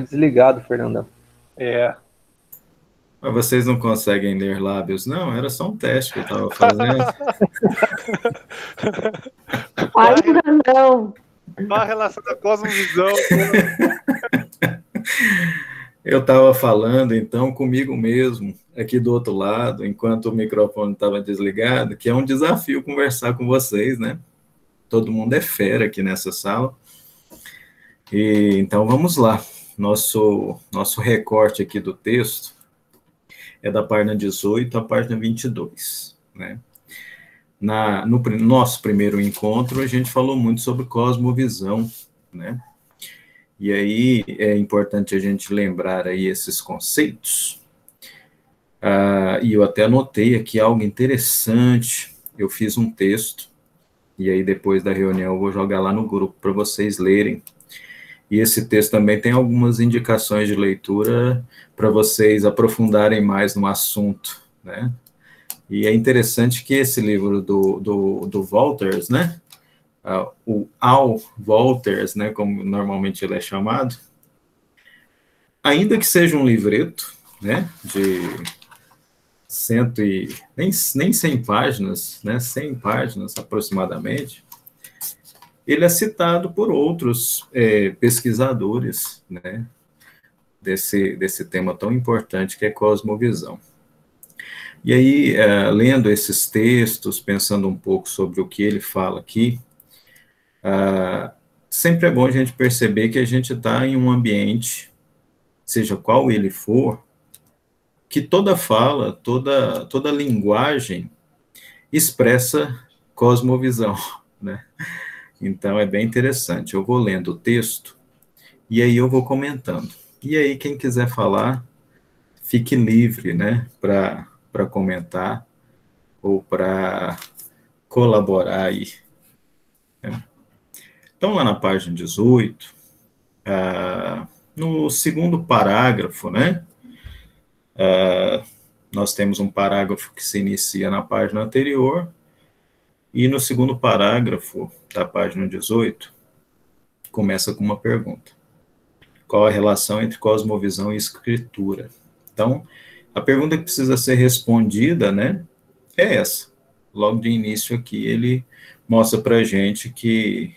tá desligado, Fernandão. É. Mas vocês não conseguem ler lábios? Não, era só um teste que eu estava fazendo. Ainda não. Qual a relação da cosmovisão? Eu estava falando, então, comigo mesmo, aqui do outro lado, enquanto o microfone estava desligado, que é um desafio conversar com vocês, né? Todo mundo é fera aqui nessa sala. E, então, vamos lá. Nosso, nosso recorte aqui do texto é da página 18 à página 22, né? Na, no nosso primeiro encontro, a gente falou muito sobre cosmovisão, né? E aí é importante a gente lembrar aí esses conceitos. Ah, e eu até anotei aqui algo interessante. Eu fiz um texto, e aí depois da reunião eu vou jogar lá no grupo para vocês lerem. E esse texto também tem algumas indicações de leitura para vocês aprofundarem mais no assunto, né? E é interessante que esse livro do, do, do Walters, né? Uh, o Al Walters, né, como normalmente ele é chamado, ainda que seja um livreto, né, de cento e, nem, nem 100 páginas, né, 100 páginas aproximadamente, ele é citado por outros é, pesquisadores, né, desse, desse tema tão importante que é cosmovisão. E aí, é, lendo esses textos, pensando um pouco sobre o que ele fala aqui, ah, sempre é bom a gente perceber que a gente está em um ambiente, seja qual ele for, que toda fala, toda, toda linguagem expressa cosmovisão, né? Então é bem interessante. Eu vou lendo o texto e aí eu vou comentando. E aí quem quiser falar, fique livre, né, para comentar ou para colaborar aí. Né? Então, lá na página 18, ah, no segundo parágrafo, né, ah, nós temos um parágrafo que se inicia na página anterior, e no segundo parágrafo da página 18, começa com uma pergunta. Qual a relação entre cosmovisão e escritura? Então, a pergunta que precisa ser respondida, né, é essa. Logo de início aqui, ele mostra para a gente que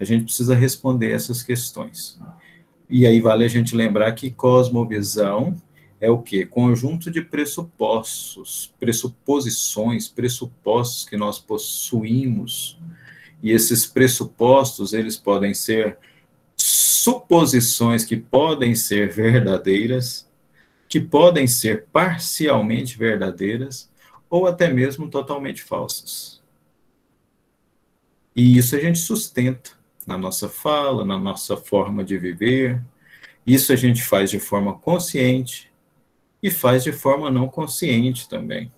a gente precisa responder essas questões. E aí vale a gente lembrar que cosmovisão é o que? Conjunto de pressupostos, pressuposições, pressupostos que nós possuímos. E esses pressupostos, eles podem ser suposições que podem ser verdadeiras, que podem ser parcialmente verdadeiras, ou até mesmo totalmente falsas. E isso a gente sustenta na nossa fala, na nossa forma de viver. Isso a gente faz de forma consciente e faz de forma não consciente também.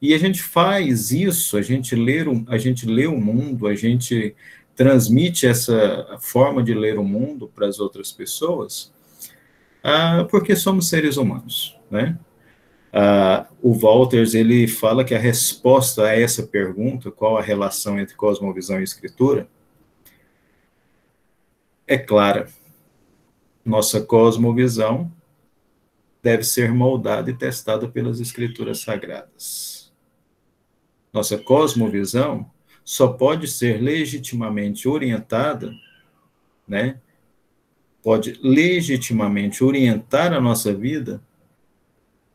E a gente faz isso, a gente lê, a gente lê o mundo, a gente transmite essa forma de ler o mundo para as outras pessoas, ah, porque somos seres humanos, né? Ah, o Walters ele fala que a resposta a essa pergunta, qual a relação entre cosmovisão e escritura, é clara. Nossa cosmovisão deve ser moldada e testada pelas escrituras sagradas. Nossa cosmovisão só pode ser legitimamente orientada, né? Pode legitimamente orientar a nossa vida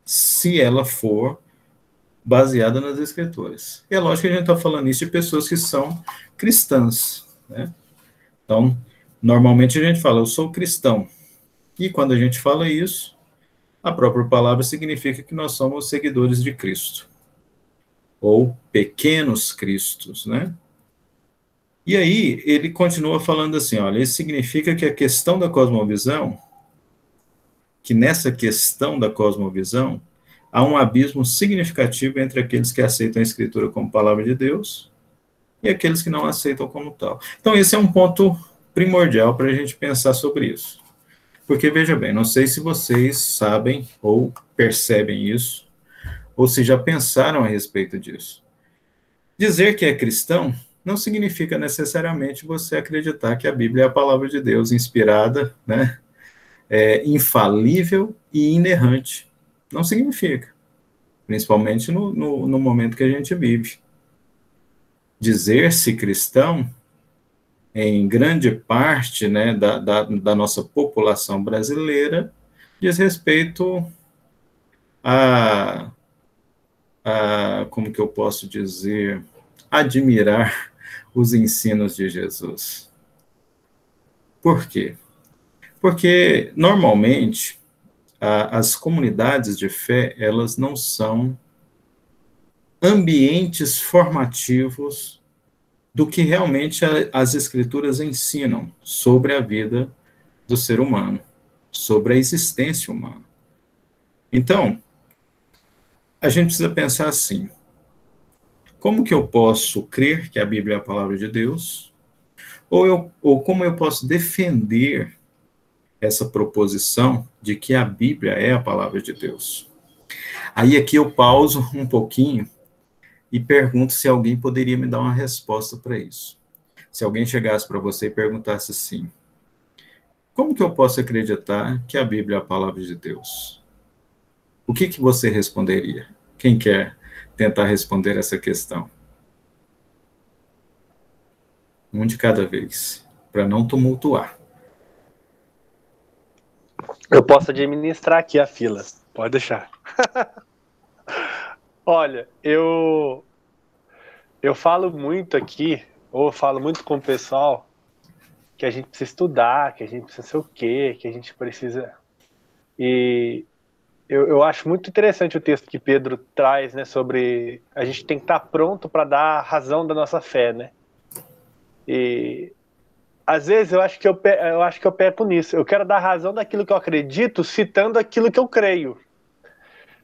se ela for baseada nas escrituras. E é lógico que a gente está falando isso de pessoas que são cristãs, né? Então, Normalmente a gente fala, eu sou cristão. E quando a gente fala isso, a própria palavra significa que nós somos seguidores de Cristo. Ou pequenos cristos, né? E aí ele continua falando assim, olha, isso significa que a questão da cosmovisão, que nessa questão da cosmovisão, há um abismo significativo entre aqueles que aceitam a escritura como palavra de Deus e aqueles que não aceitam como tal. Então esse é um ponto primordial para a gente pensar sobre isso. Porque, veja bem, não sei se vocês sabem ou percebem isso, ou se já pensaram a respeito disso. Dizer que é cristão não significa necessariamente você acreditar que a Bíblia é a palavra de Deus inspirada, né? é, infalível e inerrante. Não significa, principalmente no, no, no momento que a gente vive. Dizer-se cristão, em grande parte né, da, da, da nossa população brasileira, diz respeito a, a, como que eu posso dizer, admirar os ensinos de Jesus. Por quê? Porque, normalmente, a, as comunidades de fé, elas não são ambientes formativos do que realmente a, as escrituras ensinam sobre a vida do ser humano, sobre a existência humana. Então, a gente precisa pensar assim: como que eu posso crer que a Bíblia é a palavra de Deus? Ou, eu, ou como eu posso defender essa proposição de que a Bíblia é a palavra de Deus? Aí aqui eu pauso um pouquinho e pergunto se alguém poderia me dar uma resposta para isso. Se alguém chegasse para você e perguntasse assim: Como que eu posso acreditar que a Bíblia é a palavra de Deus? o que, que você responderia? Quem quer tentar responder essa questão? Um de cada vez, para não tumultuar. Eu posso administrar aqui a fila, pode deixar. Olha, eu eu falo muito aqui, ou falo muito com o pessoal, que a gente precisa estudar, que a gente precisa ser o quê, que a gente precisa. E eu, eu acho muito interessante o texto que Pedro traz, né, sobre a gente tem que estar pronto para dar a razão da nossa fé, né? E às vezes eu acho que eu, eu acho que eu peco nisso. Eu quero dar razão daquilo que eu acredito, citando aquilo que eu creio,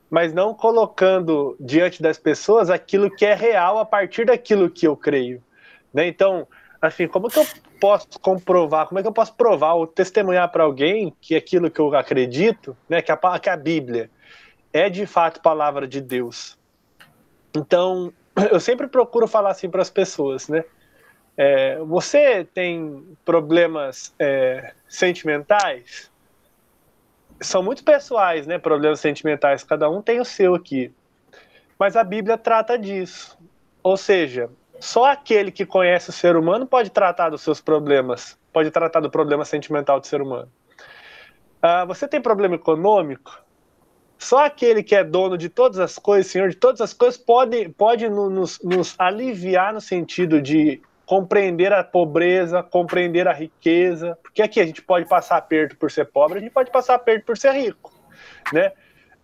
mas não colocando diante das pessoas aquilo que é real a partir daquilo que eu creio. Né? Então, assim, como que eu posso comprovar, como é que eu posso provar ou testemunhar para alguém que aquilo que eu acredito, né, que a, que a Bíblia é de fato palavra de Deus? Então, eu sempre procuro falar assim para as pessoas, né? É, você tem problemas é, sentimentais? São muito pessoais, né? Problemas sentimentais, cada um tem o seu aqui. Mas a Bíblia trata disso. Ou seja, só aquele que conhece o ser humano pode tratar dos seus problemas, pode tratar do problema sentimental do ser humano. Ah, você tem problema econômico? Só aquele que é dono de todas as coisas, senhor de todas as coisas, pode, pode nos, nos aliviar no sentido de compreender a pobreza, compreender a riqueza, porque aqui a gente pode passar aperto por ser pobre, a gente pode passar aperto por ser rico, né?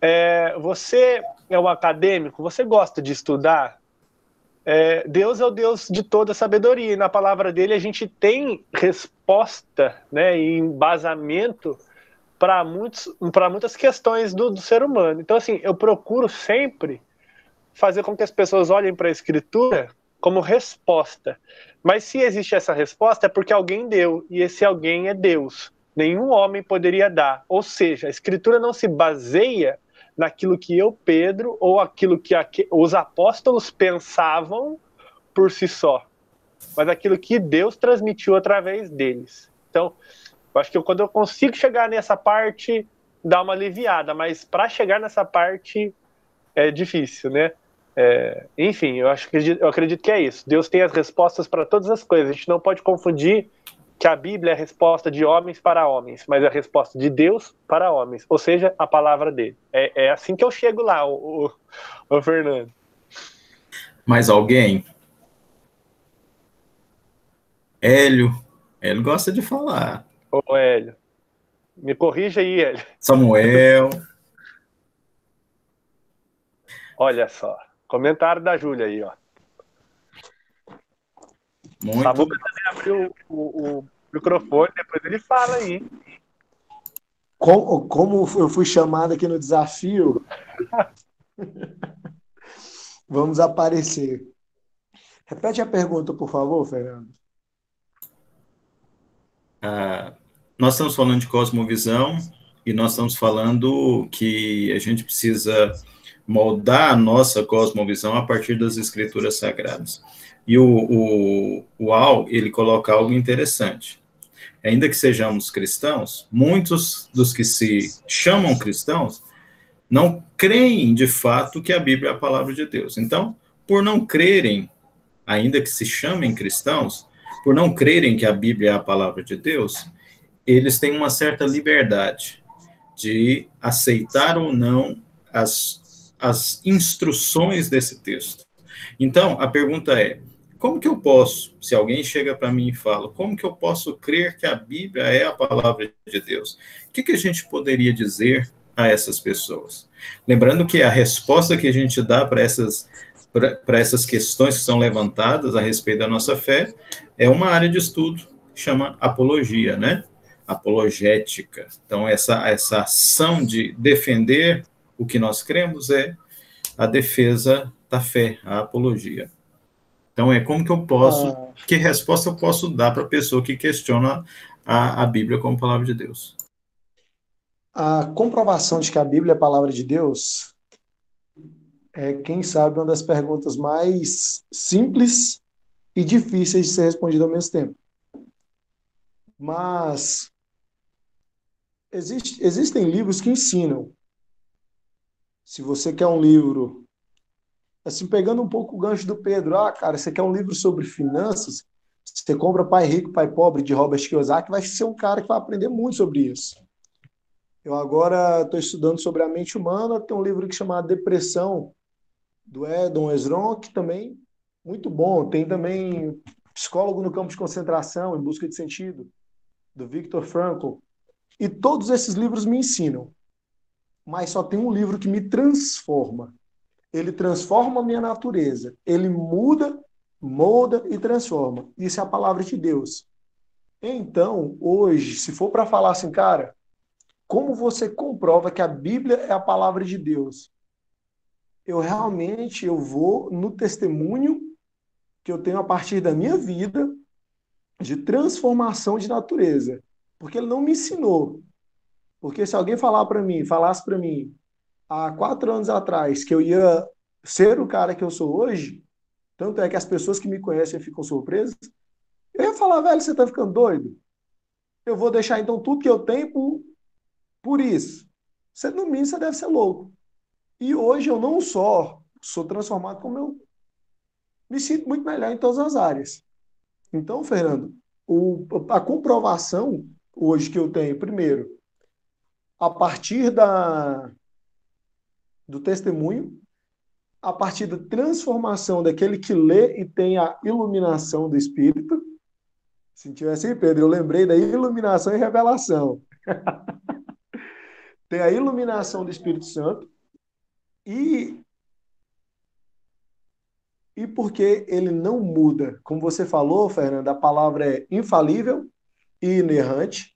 É, você é um acadêmico, você gosta de estudar, é, Deus é o Deus de toda sabedoria, e na palavra dele a gente tem resposta né, e embasamento para muitas questões do, do ser humano. Então, assim, eu procuro sempre fazer com que as pessoas olhem para a escritura como resposta. Mas se existe essa resposta é porque alguém deu, e esse alguém é Deus. Nenhum homem poderia dar. Ou seja, a escritura não se baseia naquilo que eu, Pedro, ou aquilo que os apóstolos pensavam por si só, mas aquilo que Deus transmitiu através deles. Então, eu acho que eu, quando eu consigo chegar nessa parte, dá uma aliviada, mas para chegar nessa parte é difícil, né? É, enfim, eu, acho eu acredito que é isso. Deus tem as respostas para todas as coisas. A gente não pode confundir que a Bíblia é a resposta de homens para homens, mas é a resposta de Deus para homens, ou seja, a palavra dele. É, é assim que eu chego lá, o, o, o Fernando. Mais alguém? Hélio. Hélio gosta de falar. Ô, Hélio. Me corrija aí, Hélio. Samuel. Olha só. Comentário da Júlia aí, ó. Muito... Samuca também abriu o, o, microfone, depois ele fala aí. Como, como eu fui chamado aqui no desafio, vamos aparecer. Repete a pergunta, por favor, Fernando. Ah, nós estamos falando de cosmovisão e nós estamos falando que a gente precisa moldar a nossa cosmovisão a partir das escrituras sagradas. E o, o, o Al, ele coloca algo interessante. ainda que sejamos cristãos, muitos dos que se chamam cristãos não creem de fato que a Bíblia é a palavra de Deus. Então, por não crerem, ainda que se chamem cristãos, por não crerem que a Bíblia é a palavra de Deus, eles têm uma certa liberdade de aceitar ou não as, as instruções desse texto. Então, a pergunta é: como que eu posso, se alguém chega para mim e fala, como que eu posso crer que a Bíblia é a palavra de Deus? O que, que a gente poderia dizer a essas pessoas? Lembrando que a resposta que a gente dá para essas para essas questões que são levantadas a respeito da nossa fé é uma área de estudo que chama apologia, né? Apologética. Então essa essa ação de defender o que nós cremos é a defesa da fé, a apologia. Então, é como que eu posso, ah. que resposta eu posso dar para a pessoa que questiona a, a Bíblia como palavra de Deus? A comprovação de que a Bíblia é a palavra de Deus é, quem sabe, uma das perguntas mais simples e difíceis de ser respondida ao mesmo tempo. Mas existe, existem livros que ensinam. Se você quer um livro assim, pegando um pouco o gancho do Pedro, ah, cara, você quer um livro sobre finanças? Você compra Pai Rico, Pai Pobre, de Robert Kiyosaki, vai ser um cara que vai aprender muito sobre isso. Eu agora estou estudando sobre a mente humana, tem um livro que chama Depressão, do Edon Esron, que também muito bom. Tem também Psicólogo no Campo de Concentração, Em Busca de Sentido, do Viktor Frankl. E todos esses livros me ensinam. Mas só tem um livro que me transforma, ele transforma a minha natureza. Ele muda, molda e transforma. Isso é a palavra de Deus. Então, hoje, se for para falar assim, cara, como você comprova que a Bíblia é a palavra de Deus? Eu realmente eu vou no testemunho que eu tenho a partir da minha vida de transformação de natureza, porque ele não me ensinou. Porque se alguém falar para mim, falasse para mim, há quatro anos atrás que eu ia ser o cara que eu sou hoje, tanto é que as pessoas que me conhecem ficam surpresas, eu ia falar, velho, você tá ficando doido? Eu vou deixar então tudo que eu tenho por, por isso. Você, no mínimo, você deve ser louco. E hoje eu não só sou transformado, como eu me sinto muito melhor em todas as áreas. Então, Fernando, o, a comprovação hoje que eu tenho, primeiro, a partir da, do testemunho, a partir da transformação daquele que lê e tem a iluminação do Espírito. Se tivesse aí, Pedro, eu lembrei da iluminação e revelação. tem a iluminação do Espírito Santo e e porque ele não muda. Como você falou, Fernando, a palavra é infalível e inerrante.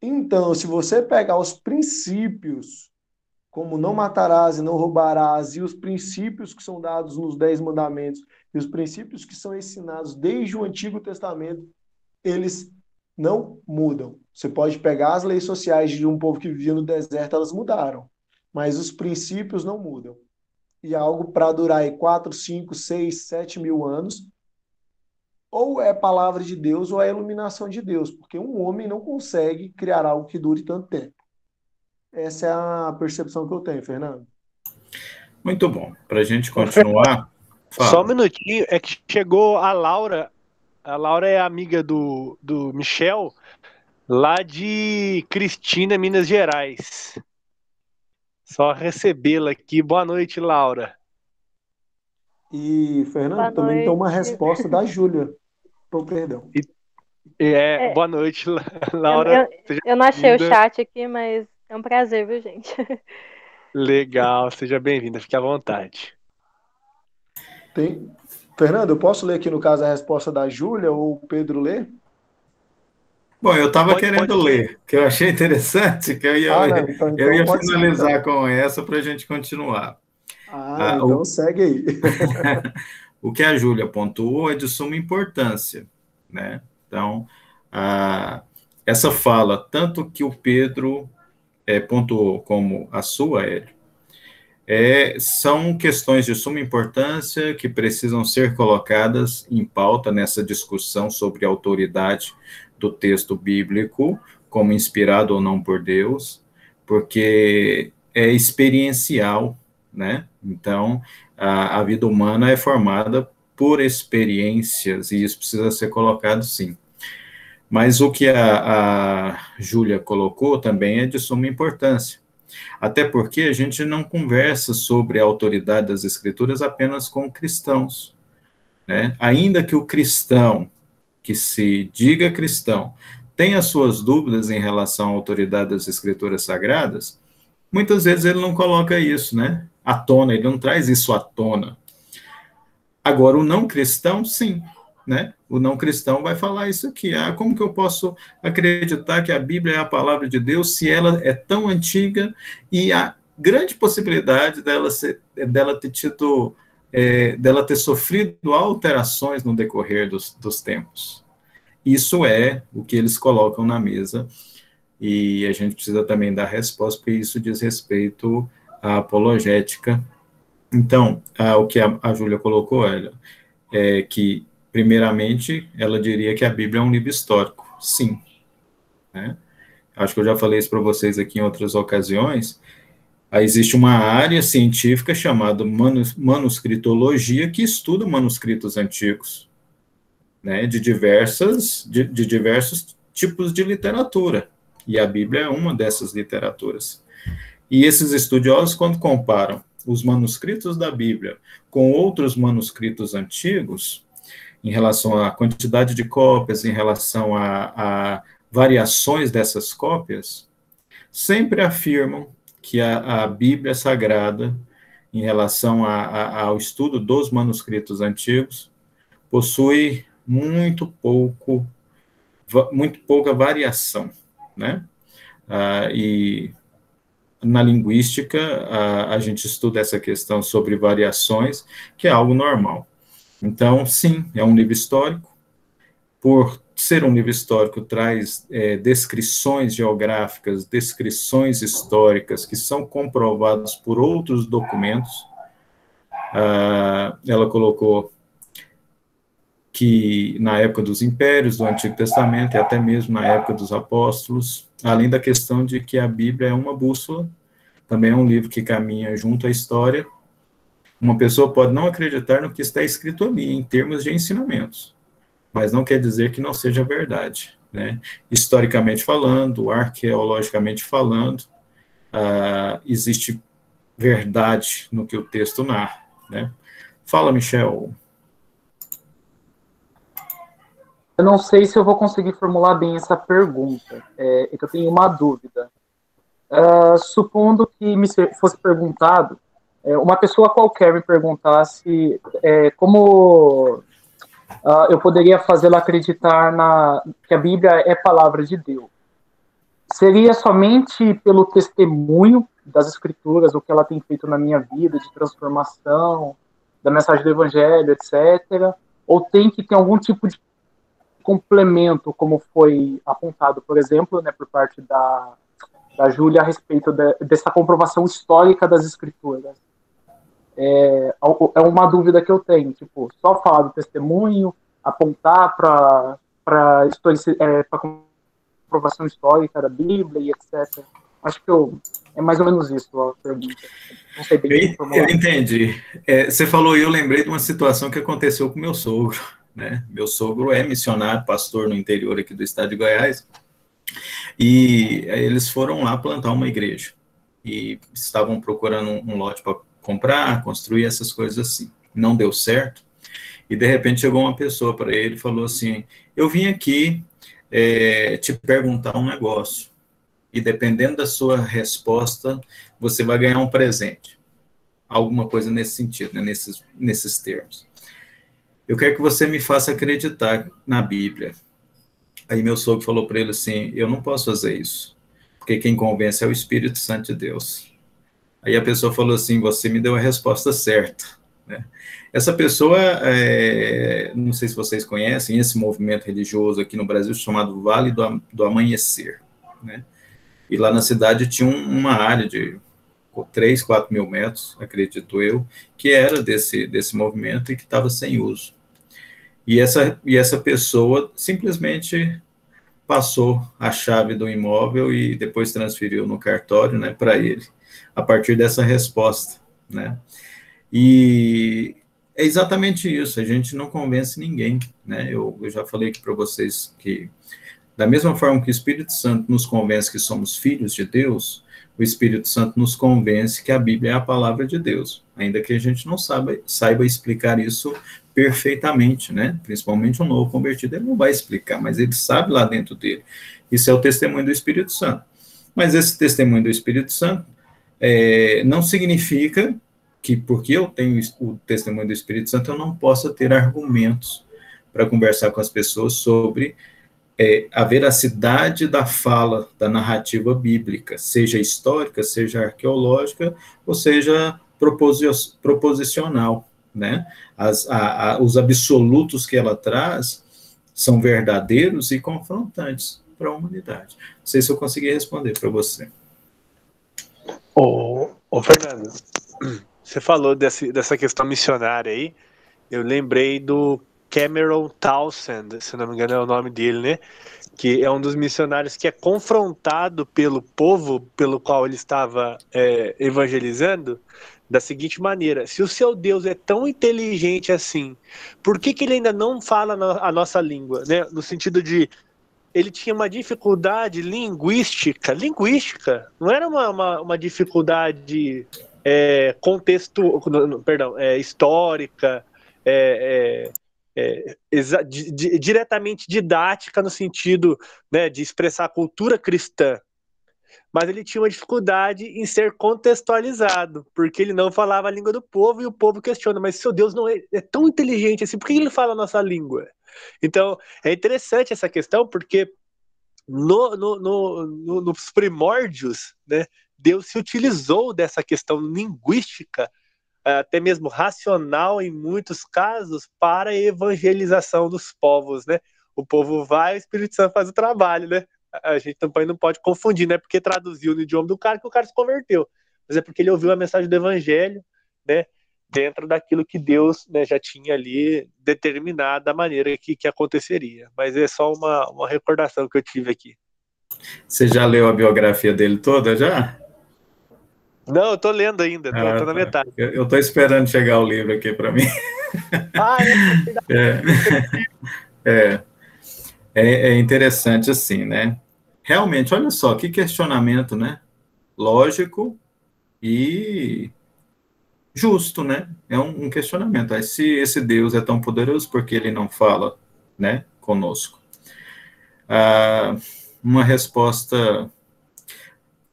Então, se você pegar os princípios como não matarás e não roubarás, e os princípios que são dados nos Dez Mandamentos, e os princípios que são ensinados desde o Antigo Testamento, eles não mudam. Você pode pegar as leis sociais de um povo que vivia no deserto, elas mudaram, mas os princípios não mudam. E é algo para durar aí 4, 5, 6, 7 mil anos, ou é palavra de Deus ou é iluminação de Deus, porque um homem não consegue criar algo que dure tanto tempo. Essa é a percepção que eu tenho, Fernando. Muito bom. Para a gente continuar. Fala. Só um minutinho, é que chegou a Laura. A Laura é amiga do, do Michel, lá de Cristina, Minas Gerais. Só recebê-la aqui. Boa noite, Laura. E, Fernando, boa também noite. tem uma resposta da Júlia. Oh, perdão. E, é, é, boa noite, Laura. Eu, eu, eu não achei o chat aqui, mas é um prazer, viu, gente? Legal, seja bem-vinda, fique à vontade. Tem... Fernando, eu posso ler aqui no caso a resposta da Júlia ou o Pedro ler? Bom, eu estava querendo pode ler, que eu achei interessante, que eu ia, ah, não, então, então eu ia finalizar ser, então. com essa para a gente continuar. Ah, ah então o... segue aí. o que a Júlia pontuou é de suma importância, né? Então, a... essa fala, tanto que o Pedro é, pontuou como a sua, Hélio, é, são questões de suma importância que precisam ser colocadas em pauta nessa discussão sobre autoridade do texto bíblico, como inspirado ou não por Deus, porque é experiencial, né? Então, a, a vida humana é formada por experiências, e isso precisa ser colocado sim. Mas o que a, a Júlia colocou também é de suma importância. Até porque a gente não conversa sobre a autoridade das escrituras apenas com cristãos. Né? Ainda que o cristão, que se diga cristão, tenha suas dúvidas em relação à autoridade das escrituras sagradas, muitas vezes ele não coloca isso, né? À tona, ele não traz isso à tona. Agora, o não cristão, sim, né? O não cristão vai falar isso aqui. Ah, como que eu posso acreditar que a Bíblia é a palavra de Deus se ela é tão antiga e há grande possibilidade dela, ser, dela ter tido, é, dela ter sofrido alterações no decorrer dos, dos tempos? Isso é o que eles colocam na mesa e a gente precisa também dar resposta, porque isso diz respeito à apologética. Então, o que a, a Júlia colocou, é, é que primeiramente, ela diria que a Bíblia é um livro histórico. Sim. Né? Acho que eu já falei isso para vocês aqui em outras ocasiões. Aí existe uma área científica chamada manus, manuscritologia que estuda manuscritos antigos, né, de diversas, de, de diversos tipos de literatura. E a Bíblia é uma dessas literaturas. E esses estudiosos, quando comparam os manuscritos da Bíblia com outros manuscritos antigos, em relação à quantidade de cópias, em relação a, a variações dessas cópias, sempre afirmam que a, a Bíblia Sagrada, em relação a, a, ao estudo dos manuscritos antigos, possui muito pouco, muito pouca variação, né? Ah, e na linguística, a, a gente estuda essa questão sobre variações, que é algo normal. Então, sim, é um livro histórico. Por ser um livro histórico, traz é, descrições geográficas, descrições históricas que são comprovadas por outros documentos. Ah, ela colocou que na época dos impérios, do Antigo Testamento e até mesmo na época dos apóstolos, além da questão de que a Bíblia é uma bússola, também é um livro que caminha junto à história uma pessoa pode não acreditar no que está escrito ali, em termos de ensinamentos, mas não quer dizer que não seja verdade. Né? Historicamente falando, arqueologicamente falando, uh, existe verdade no que o texto narra. Né? Fala, Michel. Eu não sei se eu vou conseguir formular bem essa pergunta, é, é eu tenho uma dúvida. Uh, supondo que me fosse perguntado é, uma pessoa qualquer me perguntasse é, como uh, eu poderia fazê-la acreditar na, que a Bíblia é palavra de Deus, seria somente pelo testemunho das Escrituras, o que ela tem feito na minha vida, de transformação, da mensagem do Evangelho, etc., ou tem que ter algum tipo de complemento, como foi apontado, por exemplo, né, por parte da, da Júlia a respeito de, dessa comprovação histórica das Escrituras é, é uma dúvida que eu tenho, tipo, só falar do testemunho, apontar para para é, comprovação histórica da Bíblia e etc. Acho que eu, é mais ou menos isso a pergunta. Não sei bem eu, eu entendi. É, você falou e eu lembrei de uma situação que aconteceu com meu sogro. Né? Meu sogro é missionário, pastor no interior aqui do estado de Goiás, e eles foram lá plantar uma igreja. E estavam procurando um, um lote para comprar, construir essas coisas assim. Não deu certo. E de repente chegou uma pessoa para ele e falou assim: Eu vim aqui é, te perguntar um negócio. E dependendo da sua resposta, você vai ganhar um presente. Alguma coisa nesse sentido, né, nesses, nesses termos. Eu quero que você me faça acreditar na Bíblia. Aí meu sogro falou para ele assim: Eu não posso fazer isso, porque quem convence é o Espírito Santo de Deus. Aí a pessoa falou assim: Você me deu a resposta certa. Né? Essa pessoa, é, não sei se vocês conhecem, esse movimento religioso aqui no Brasil chamado Vale do, do Amanhecer. Né? E lá na cidade tinha uma área de 3, 4 mil metros, acredito eu, que era desse, desse movimento e que estava sem uso. E essa, e essa pessoa simplesmente passou a chave do imóvel e depois transferiu no cartório, né, para ele, a partir dessa resposta, né? E é exatamente isso, a gente não convence ninguém, né? Eu, eu já falei aqui para vocês que, da mesma forma que o Espírito Santo nos convence que somos filhos de Deus, o Espírito Santo nos convence que a Bíblia é a palavra de Deus, ainda que a gente não saiba, saiba explicar isso perfeitamente, né? Principalmente um novo convertido, ele não vai explicar, mas ele sabe lá dentro dele. Isso é o testemunho do Espírito Santo. Mas esse testemunho do Espírito Santo é, não significa que porque eu tenho o testemunho do Espírito Santo, eu não possa ter argumentos para conversar com as pessoas sobre é, a veracidade da fala, da narrativa bíblica, seja histórica, seja arqueológica, ou seja proposicional, né? As, a, a, os absolutos que ela traz são verdadeiros e confrontantes para a humanidade. Não sei se eu consegui responder para você. Ô, ô, Fernando, você falou desse, dessa questão missionária aí, eu lembrei do Cameron Townsend, se não me engano é o nome dele, né? Que é um dos missionários que é confrontado pelo povo pelo qual ele estava é, evangelizando da seguinte maneira: se o seu Deus é tão inteligente assim, por que, que ele ainda não fala a nossa língua? Né? No sentido de ele tinha uma dificuldade linguística, linguística, não era uma, uma, uma dificuldade é, contexto, perdão, é, histórica, é, é é, di, diretamente didática no sentido né, de expressar a cultura cristã, mas ele tinha uma dificuldade em ser contextualizado, porque ele não falava a língua do povo e o povo questiona, mas seu Deus não é, é tão inteligente assim, por que ele fala a nossa língua? Então, é interessante essa questão, porque no, no, no, nos primórdios, né, Deus se utilizou dessa questão linguística até mesmo racional em muitos casos para a evangelização dos povos, né? O povo vai, o Espírito Santo faz o trabalho, né? A gente também não pode confundir, não é porque traduziu no idioma do cara que o cara se converteu, mas é porque ele ouviu a mensagem do evangelho, né? Dentro daquilo que Deus né, já tinha ali determinado da maneira que, que aconteceria. Mas é só uma, uma recordação que eu tive aqui. Você já leu a biografia dele toda já? Não, eu tô lendo ainda, tô, ah, tô na tá. metade. Eu, eu tô esperando chegar o livro aqui para mim. Ah, é, é, é, é interessante assim, né? Realmente, olha só, que questionamento, né? Lógico e justo, né? É um, um questionamento. Aí, se esse Deus é tão poderoso, por que ele não fala, né, conosco? Ah, uma resposta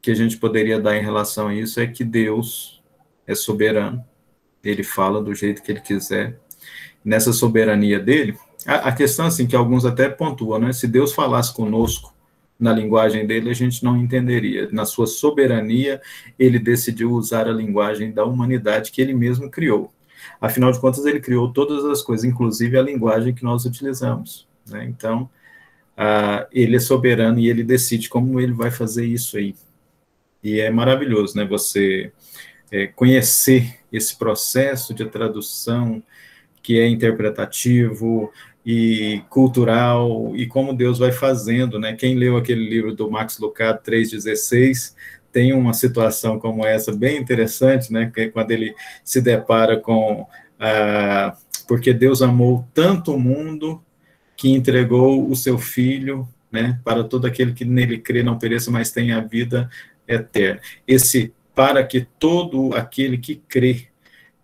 que a gente poderia dar em relação a isso é que Deus é soberano, ele fala do jeito que ele quiser. Nessa soberania dele, a, a questão assim que alguns até pontuam, né? Se Deus falasse conosco na linguagem dele, a gente não entenderia. Na sua soberania, ele decidiu usar a linguagem da humanidade que ele mesmo criou. Afinal de contas, ele criou todas as coisas, inclusive a linguagem que nós utilizamos. Né? Então, uh, ele é soberano e ele decide como ele vai fazer isso aí. E é maravilhoso, né? Você é, conhecer esse processo de tradução que é interpretativo e cultural e como Deus vai fazendo, né? Quem leu aquele livro do Max Lucado 3:16 tem uma situação como essa bem interessante, né? Que é quando ele se depara com ah, porque Deus amou tanto o mundo que entregou o seu filho, né? Para todo aquele que nele crê não pereça, mas tenha vida eterna. Esse para que todo aquele que crê,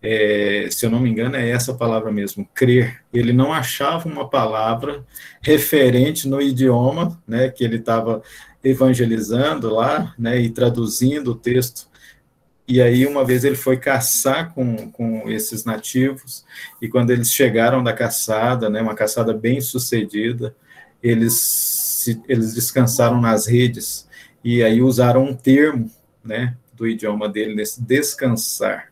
é, se eu não me engano, é essa palavra mesmo, crer. Ele não achava uma palavra referente no idioma, né, que ele estava evangelizando lá, né, e traduzindo o texto. E aí, uma vez ele foi caçar com, com esses nativos, e quando eles chegaram da caçada, né, uma caçada bem sucedida, eles, eles descansaram nas redes, e aí usaram um termo, né, do idioma dele, nesse descansar.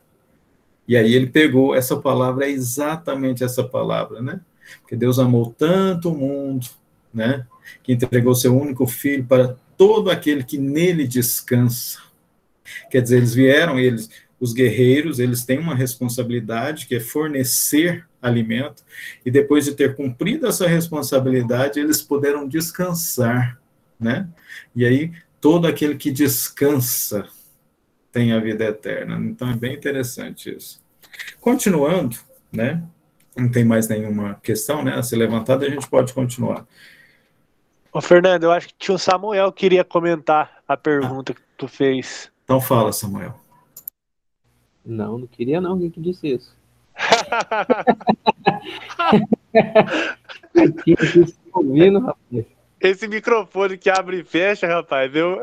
E aí ele pegou essa palavra, é exatamente essa palavra, né? Porque Deus amou tanto o mundo, né, que entregou seu único filho para todo aquele que nele descansa. Quer dizer, eles vieram, eles, os guerreiros, eles têm uma responsabilidade que é fornecer alimento, e depois de ter cumprido essa responsabilidade, eles puderam descansar, né? E aí, todo aquele que descansa tem a vida eterna. Então, é bem interessante isso. Continuando, né? Não tem mais nenhuma questão, né? A ser levantada, a gente pode continuar. Ô, Fernando, eu acho que tinha o Samuel que queria comentar a pergunta ah. que tu fez. Então fala, Samuel. Não, não queria não. Quem que disse isso? ouvindo, rapaz. Esse microfone que abre e fecha, rapaz, viu?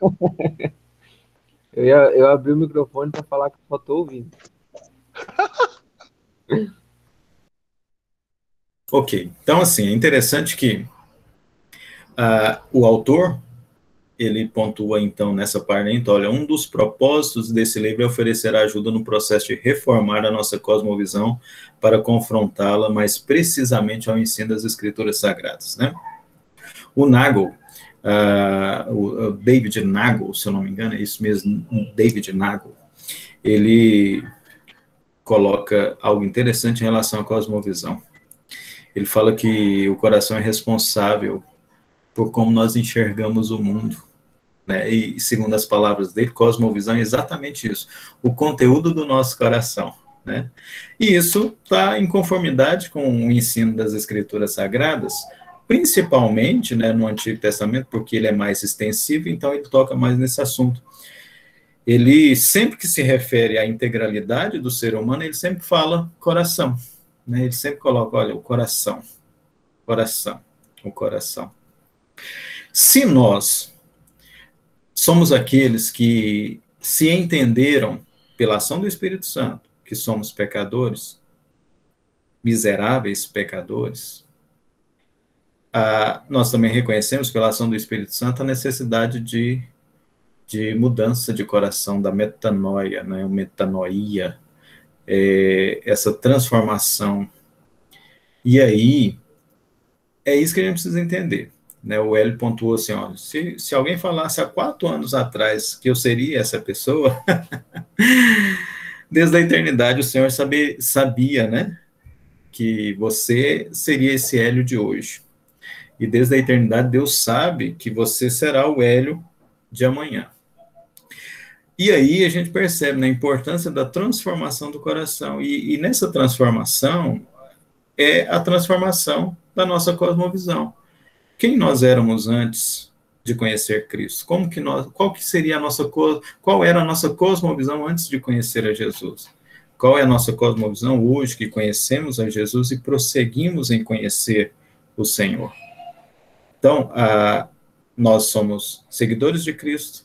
Eu, ia, eu abri o microfone para falar que só tô ouvindo. ok, então assim, é interessante que uh, o autor ele pontua então nessa parte, então, olha, um dos propósitos desse livro é oferecer ajuda no processo de reformar a nossa cosmovisão para confrontá-la mais precisamente ao ensino das escrituras sagradas, né? O Nagel, uh, o David Nagel, se eu não me engano, é isso mesmo, David Nagel, ele coloca algo interessante em relação à cosmovisão. Ele fala que o coração é responsável por como nós enxergamos o mundo. Né? E segundo as palavras dele, cosmovisão é exatamente isso, o conteúdo do nosso coração. Né? E isso está em conformidade com o ensino das escrituras sagradas, principalmente né, no Antigo Testamento, porque ele é mais extensivo, então ele toca mais nesse assunto. Ele, sempre que se refere à integralidade do ser humano, ele sempre fala coração. Né? Ele sempre coloca, olha, o coração, coração, o coração. Se nós somos aqueles que se entenderam pela ação do Espírito Santo que somos pecadores, miseráveis pecadores, nós também reconhecemos pela ação do Espírito Santo a necessidade de, de mudança de coração, da metanoia, né, metanoia, é, essa transformação. E aí, é isso que a gente precisa entender. Né, o Hélio pontuou assim, olha, se, se alguém falasse há quatro anos atrás que eu seria essa pessoa, desde a eternidade o Senhor sabia, sabia, né, que você seria esse Hélio de hoje. E desde a eternidade Deus sabe que você será o Hélio de amanhã. E aí a gente percebe né, a importância da transformação do coração. E, e nessa transformação é a transformação da nossa cosmovisão quem nós éramos antes de conhecer Cristo? Como que nós, qual que seria a nossa qual era a nossa cosmovisão antes de conhecer a Jesus? Qual é a nossa cosmovisão hoje que conhecemos a Jesus e prosseguimos em conhecer o Senhor? Então, nós somos seguidores de Cristo,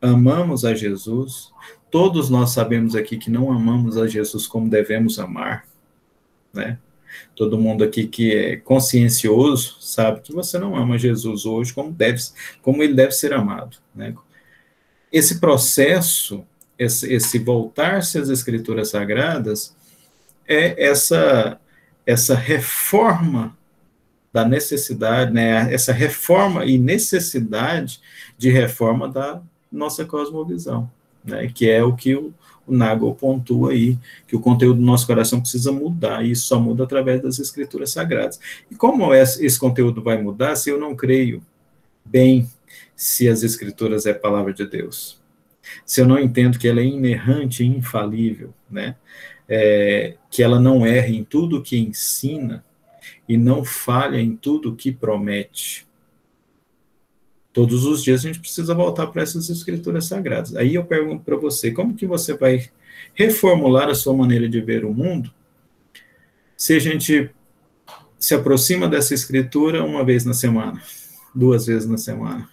amamos a Jesus. Todos nós sabemos aqui que não amamos a Jesus como devemos amar, né? Todo mundo aqui que é consciencioso sabe que você não ama Jesus hoje como deve, como ele deve ser amado. Né? Esse processo, esse, esse voltar-se às escrituras sagradas, é essa essa reforma da necessidade, né, essa reforma e necessidade de reforma da nossa cosmovisão, né, que é o que o, o Nagel pontua aí que o conteúdo do nosso coração precisa mudar, e isso só muda através das escrituras sagradas. E como esse conteúdo vai mudar se eu não creio bem se as escrituras é palavra de Deus? Se eu não entendo que ela é inerrante e infalível, né? É, que ela não erra em tudo que ensina e não falha em tudo que promete. Todos os dias a gente precisa voltar para essas escrituras sagradas. Aí eu pergunto para você, como que você vai reformular a sua maneira de ver o mundo se a gente se aproxima dessa escritura uma vez na semana, duas vezes na semana?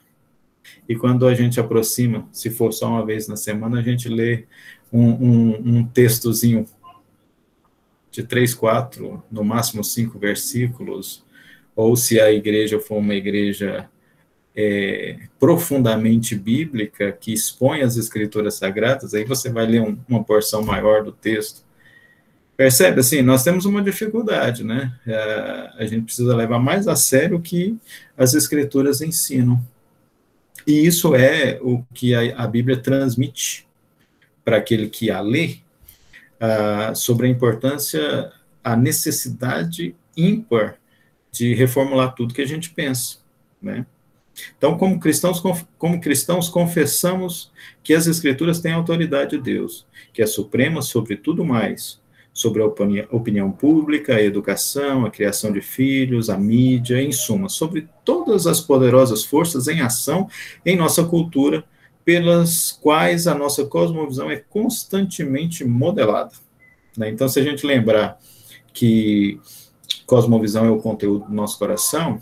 E quando a gente aproxima, se for só uma vez na semana, a gente lê um, um, um textozinho de três, quatro, no máximo cinco versículos, ou se a igreja for uma igreja é, profundamente bíblica, que expõe as escrituras sagradas, aí você vai ler um, uma porção maior do texto. Percebe, assim, nós temos uma dificuldade, né? É, a gente precisa levar mais a sério o que as escrituras ensinam. E isso é o que a, a Bíblia transmite para aquele que a lê, uh, sobre a importância a necessidade ímpar de reformular tudo que a gente pensa, né? Então, como cristãos, como cristãos, confessamos que as Escrituras têm autoridade de Deus, que é suprema sobre tudo mais, sobre a opinião pública, a educação, a criação de filhos, a mídia, em suma, sobre todas as poderosas forças em ação em nossa cultura, pelas quais a nossa cosmovisão é constantemente modelada. Né? Então, se a gente lembrar que cosmovisão é o conteúdo do nosso coração,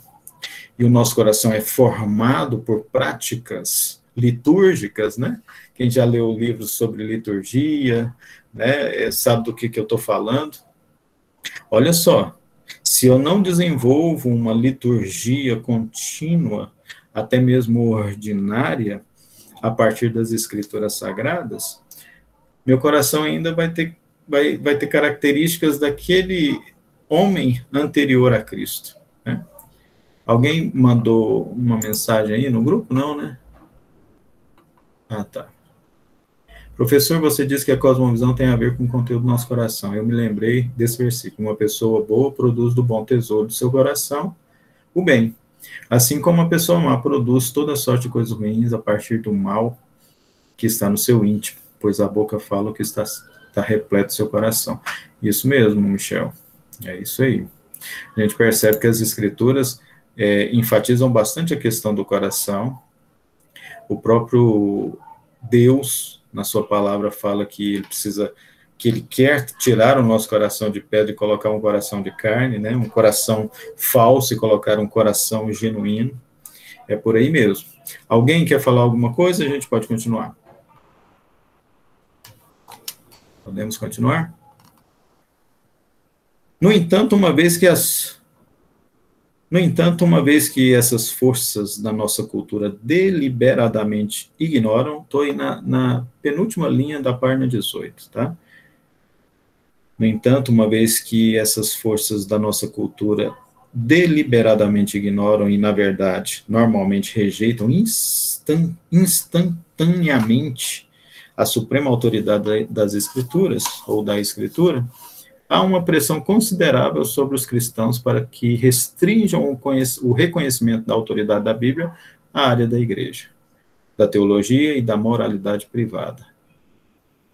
e o nosso coração é formado por práticas litúrgicas, né? Quem já leu livros sobre liturgia, né, é, sabe do que, que eu estou falando. Olha só, se eu não desenvolvo uma liturgia contínua, até mesmo ordinária, a partir das escrituras sagradas, meu coração ainda vai ter, vai, vai ter características daquele homem anterior a Cristo. Né? Alguém mandou uma mensagem aí no grupo? Não, né? Ah, tá. Professor, você disse que a cosmovisão tem a ver com o conteúdo do nosso coração. Eu me lembrei desse versículo. Uma pessoa boa produz do bom tesouro do seu coração o bem. Assim como uma pessoa má produz toda sorte de coisas ruins a partir do mal que está no seu íntimo, pois a boca fala o que está, está repleto seu coração. Isso mesmo, Michel. É isso aí. A gente percebe que as escrituras é, enfatizam bastante a questão do coração. O próprio Deus, na sua palavra, fala que ele precisa, que ele quer tirar o nosso coração de pedra e colocar um coração de carne, né? Um coração falso e colocar um coração genuíno. É por aí mesmo. Alguém quer falar alguma coisa? A gente pode continuar. Podemos continuar? No entanto, uma vez que as no entanto, uma vez que essas forças da nossa cultura deliberadamente ignoram, estou aí na, na, penúltima linha da página 18, tá? No entanto, uma vez que essas forças da nossa cultura deliberadamente ignoram e, na verdade, normalmente rejeitam instan instantaneamente a suprema autoridade das escrituras, ou da escritura, há uma pressão considerável sobre os cristãos para que restringam o, o reconhecimento da autoridade da Bíblia à área da igreja, da teologia e da moralidade privada.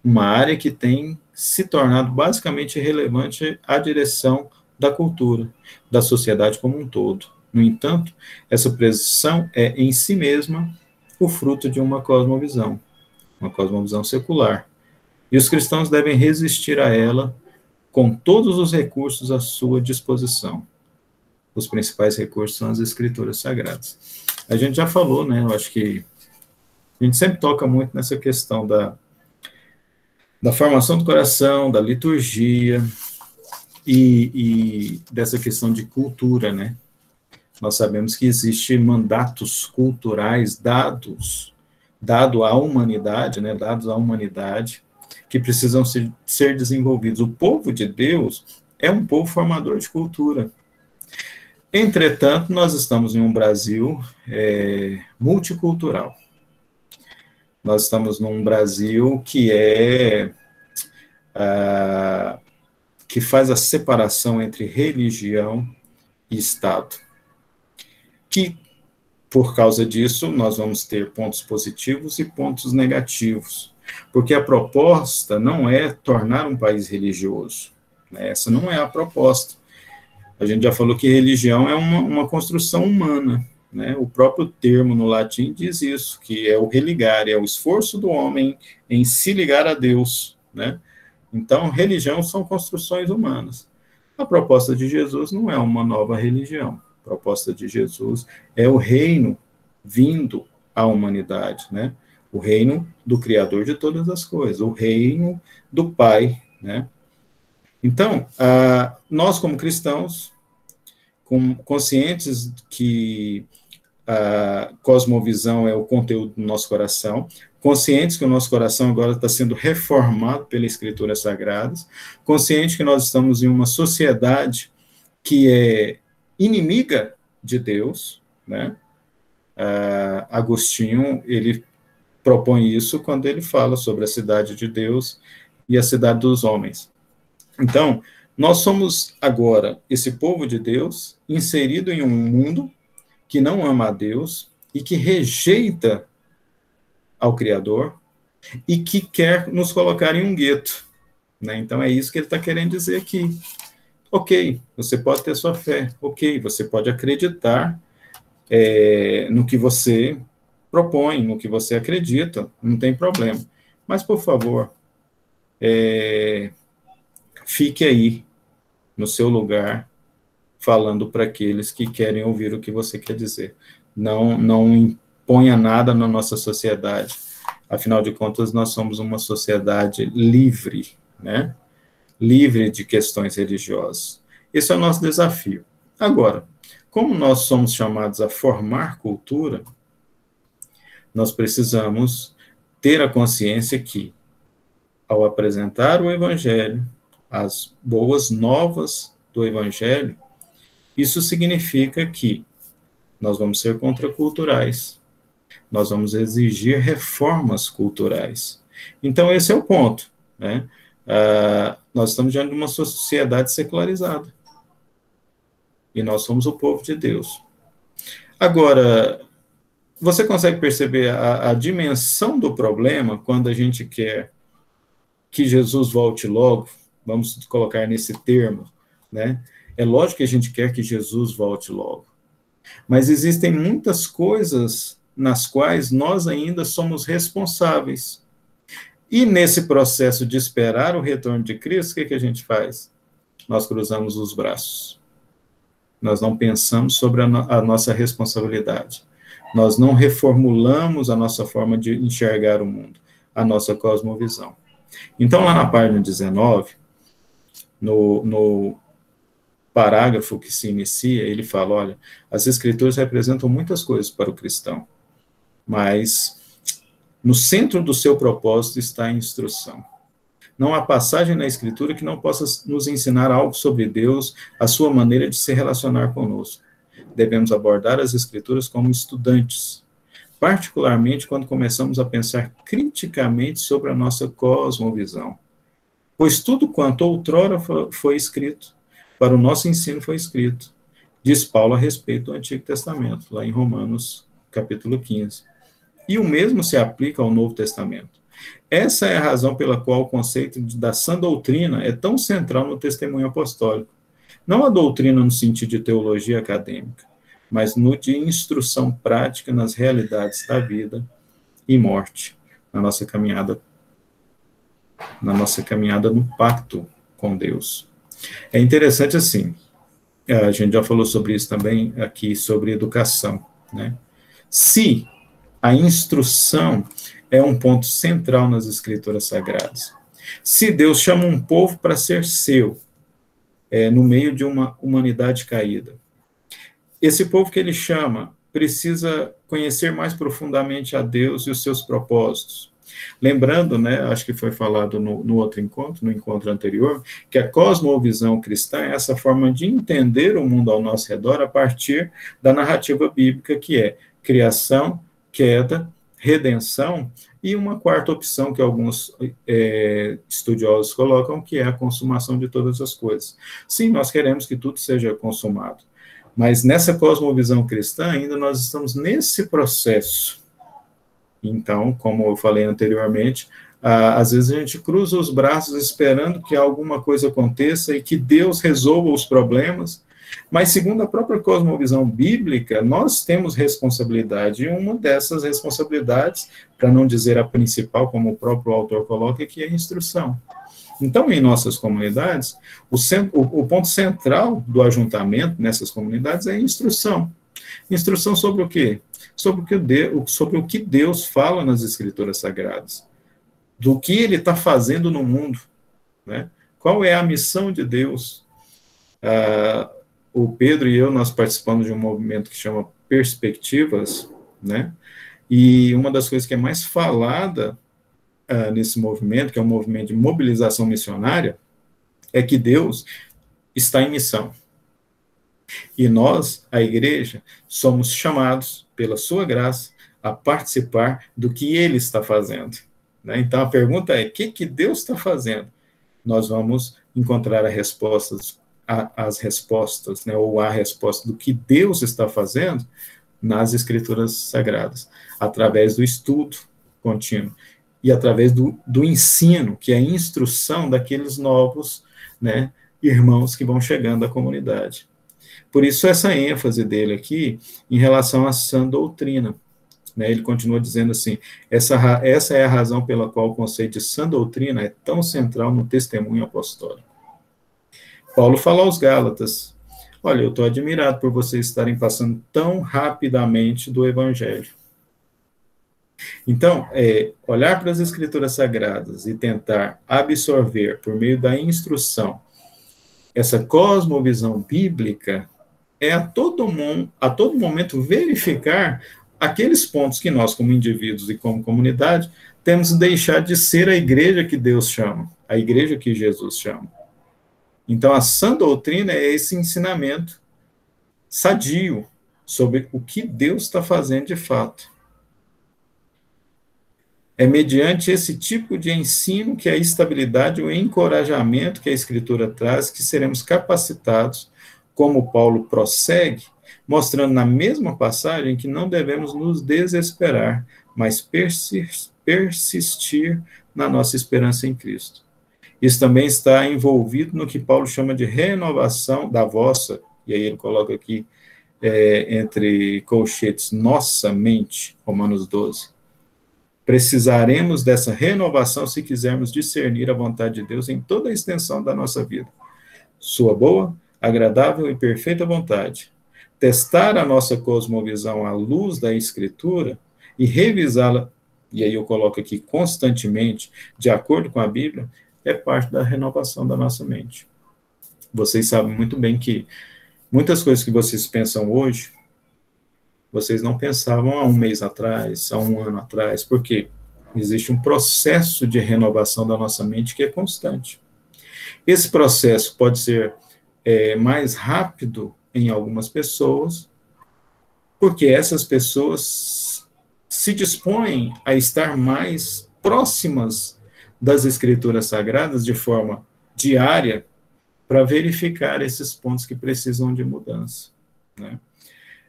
Uma área que tem se tornado basicamente relevante à direção da cultura, da sociedade como um todo. No entanto, essa pressão é em si mesma o fruto de uma cosmovisão, uma cosmovisão secular. E os cristãos devem resistir a ela com todos os recursos à sua disposição. Os principais recursos são as escrituras sagradas. A gente já falou, né? Eu acho que a gente sempre toca muito nessa questão da, da formação do coração, da liturgia e, e dessa questão de cultura, né? Nós sabemos que existem mandatos culturais dados, dado à humanidade, né? Dados à humanidade que precisam ser, ser desenvolvidos. O povo de Deus é um povo formador de cultura. Entretanto, nós estamos em um Brasil é, multicultural. Nós estamos num Brasil que é ah, que faz a separação entre religião e Estado. Que por causa disso nós vamos ter pontos positivos e pontos negativos. Porque a proposta não é tornar um país religioso. Né? Essa não é a proposta. A gente já falou que religião é uma, uma construção humana. Né? O próprio termo no latim diz isso, que é o religar, é o esforço do homem em se ligar a Deus. Né? Então, religião são construções humanas. A proposta de Jesus não é uma nova religião. A proposta de Jesus é o reino vindo à humanidade, né? o reino do Criador de todas as coisas, o reino do Pai, né? Então, ah, nós como cristãos, com, conscientes que a cosmovisão é o conteúdo do nosso coração, conscientes que o nosso coração agora está sendo reformado pela Escritura Sagradas, conscientes que nós estamos em uma sociedade que é inimiga de Deus, né? Uh, Agostinho, ele propõe isso quando ele fala sobre a cidade de Deus e a cidade dos homens. Então, Nós somos agora esse povo de Deus inserido em um mundo que não ama a Deus e que rejeita ao Criador e que quer nos colocar em um gueto. Né? Então é isso que ele está querendo dizer aqui. Ok, você pode ter sua fé, ok, você pode acreditar é, no que você propõe, no que você acredita, não tem problema. Mas, por favor, é, fique aí, no seu lugar, falando para aqueles que querem ouvir o que você quer dizer. Não, não imponha nada na nossa sociedade. Afinal de contas, nós somos uma sociedade livre, né? Livre de questões religiosas. Esse é o nosso desafio. Agora, como nós somos chamados a formar cultura, nós precisamos ter a consciência que, ao apresentar o Evangelho, as boas novas do Evangelho, isso significa que nós vamos ser contraculturais, nós vamos exigir reformas culturais. Então, esse é o ponto. Né? Ah, nós estamos diante de uma sociedade secularizada. E nós somos o povo de Deus. Agora, você consegue perceber a, a dimensão do problema quando a gente quer que Jesus volte logo? Vamos colocar nesse termo, né? É lógico que a gente quer que Jesus volte logo. Mas existem muitas coisas nas quais nós ainda somos responsáveis. E nesse processo de esperar o retorno de Cristo, o que, que a gente faz? Nós cruzamos os braços. Nós não pensamos sobre a, no a nossa responsabilidade. Nós não reformulamos a nossa forma de enxergar o mundo, a nossa cosmovisão. Então, lá na página 19, no, no parágrafo que se inicia, ele fala: olha, as escrituras representam muitas coisas para o cristão, mas no centro do seu propósito está a instrução. Não há passagem na Escritura que não possa nos ensinar algo sobre Deus, a sua maneira de se relacionar conosco devemos abordar as Escrituras como estudantes, particularmente quando começamos a pensar criticamente sobre a nossa cosmovisão. Pois tudo quanto outrora foi escrito, para o nosso ensino foi escrito, diz Paulo a respeito do Antigo Testamento, lá em Romanos, capítulo 15. E o mesmo se aplica ao Novo Testamento. Essa é a razão pela qual o conceito da sã doutrina é tão central no testemunho apostólico. Não a doutrina no sentido de teologia acadêmica, mas no de instrução prática nas realidades da vida e morte, na nossa caminhada na nossa caminhada no pacto com Deus. É interessante assim, a gente já falou sobre isso também aqui sobre educação, né? Se a instrução é um ponto central nas escrituras sagradas. Se Deus chama um povo para ser seu, é, no meio de uma humanidade caída. Esse povo que ele chama precisa conhecer mais profundamente a Deus e os seus propósitos. Lembrando, né, acho que foi falado no, no outro encontro, no encontro anterior, que a cosmovisão cristã é essa forma de entender o mundo ao nosso redor a partir da narrativa bíblica, que é criação, queda, redenção e uma quarta opção que alguns é, estudiosos colocam, que é a consumação de todas as coisas. Sim, nós queremos que tudo seja consumado, mas nessa cosmovisão cristã ainda nós estamos nesse processo. Então, como eu falei anteriormente, às vezes a gente cruza os braços esperando que alguma coisa aconteça e que Deus resolva os problemas, mas, segundo a própria cosmovisão bíblica, nós temos responsabilidade, e uma dessas responsabilidades, para não dizer a principal, como o próprio autor coloca, é que é a instrução. Então, em nossas comunidades, o, o, o ponto central do ajuntamento nessas comunidades é a instrução. Instrução sobre o quê? Sobre o que, Deus, sobre o que Deus fala nas Escrituras Sagradas. Do que ele está fazendo no mundo. Né? Qual é a missão de Deus? Ah, o Pedro e eu, nós participamos de um movimento que chama Perspectivas, né? E uma das coisas que é mais falada uh, nesse movimento, que é um movimento de mobilização missionária, é que Deus está em missão. E nós, a igreja, somos chamados, pela sua graça, a participar do que ele está fazendo. Né? Então a pergunta é: o que, que Deus está fazendo? Nós vamos encontrar as respostas, as respostas, né, ou a resposta do que Deus está fazendo nas Escrituras Sagradas, através do estudo contínuo e através do, do ensino, que é a instrução daqueles novos né, irmãos que vão chegando à comunidade. Por isso, essa ênfase dele aqui em relação à sã doutrina. Né, ele continua dizendo assim: essa, essa é a razão pela qual o conceito de sã doutrina é tão central no testemunho apostólico. Paulo fala aos Gálatas: Olha, eu estou admirado por vocês estarem passando tão rapidamente do Evangelho. Então, é, olhar para as Escrituras Sagradas e tentar absorver, por meio da instrução, essa cosmovisão bíblica, é a todo, a todo momento verificar aqueles pontos que nós, como indivíduos e como comunidade, temos de deixar de ser a igreja que Deus chama, a igreja que Jesus chama. Então, a sã doutrina é esse ensinamento sadio sobre o que Deus está fazendo de fato. É mediante esse tipo de ensino que a estabilidade o encorajamento que a Escritura traz que seremos capacitados, como Paulo prossegue, mostrando na mesma passagem que não devemos nos desesperar, mas persistir na nossa esperança em Cristo. Isso também está envolvido no que Paulo chama de renovação da vossa, e aí ele coloca aqui é, entre colchetes, nossa mente, Romanos 12 Precisaremos dessa renovação se quisermos discernir a vontade de Deus em toda a extensão da nossa vida. Sua boa, agradável e perfeita vontade. Testar a nossa cosmovisão à luz da Escritura e revisá-la, e aí eu coloco aqui constantemente, de acordo com a Bíblia, é parte da renovação da nossa mente. Vocês sabem muito bem que muitas coisas que vocês pensam hoje, vocês não pensavam há um mês atrás, há um ano atrás, porque existe um processo de renovação da nossa mente que é constante. Esse processo pode ser é, mais rápido em algumas pessoas, porque essas pessoas se dispõem a estar mais próximas das escrituras sagradas de forma diária para verificar esses pontos que precisam de mudança, né?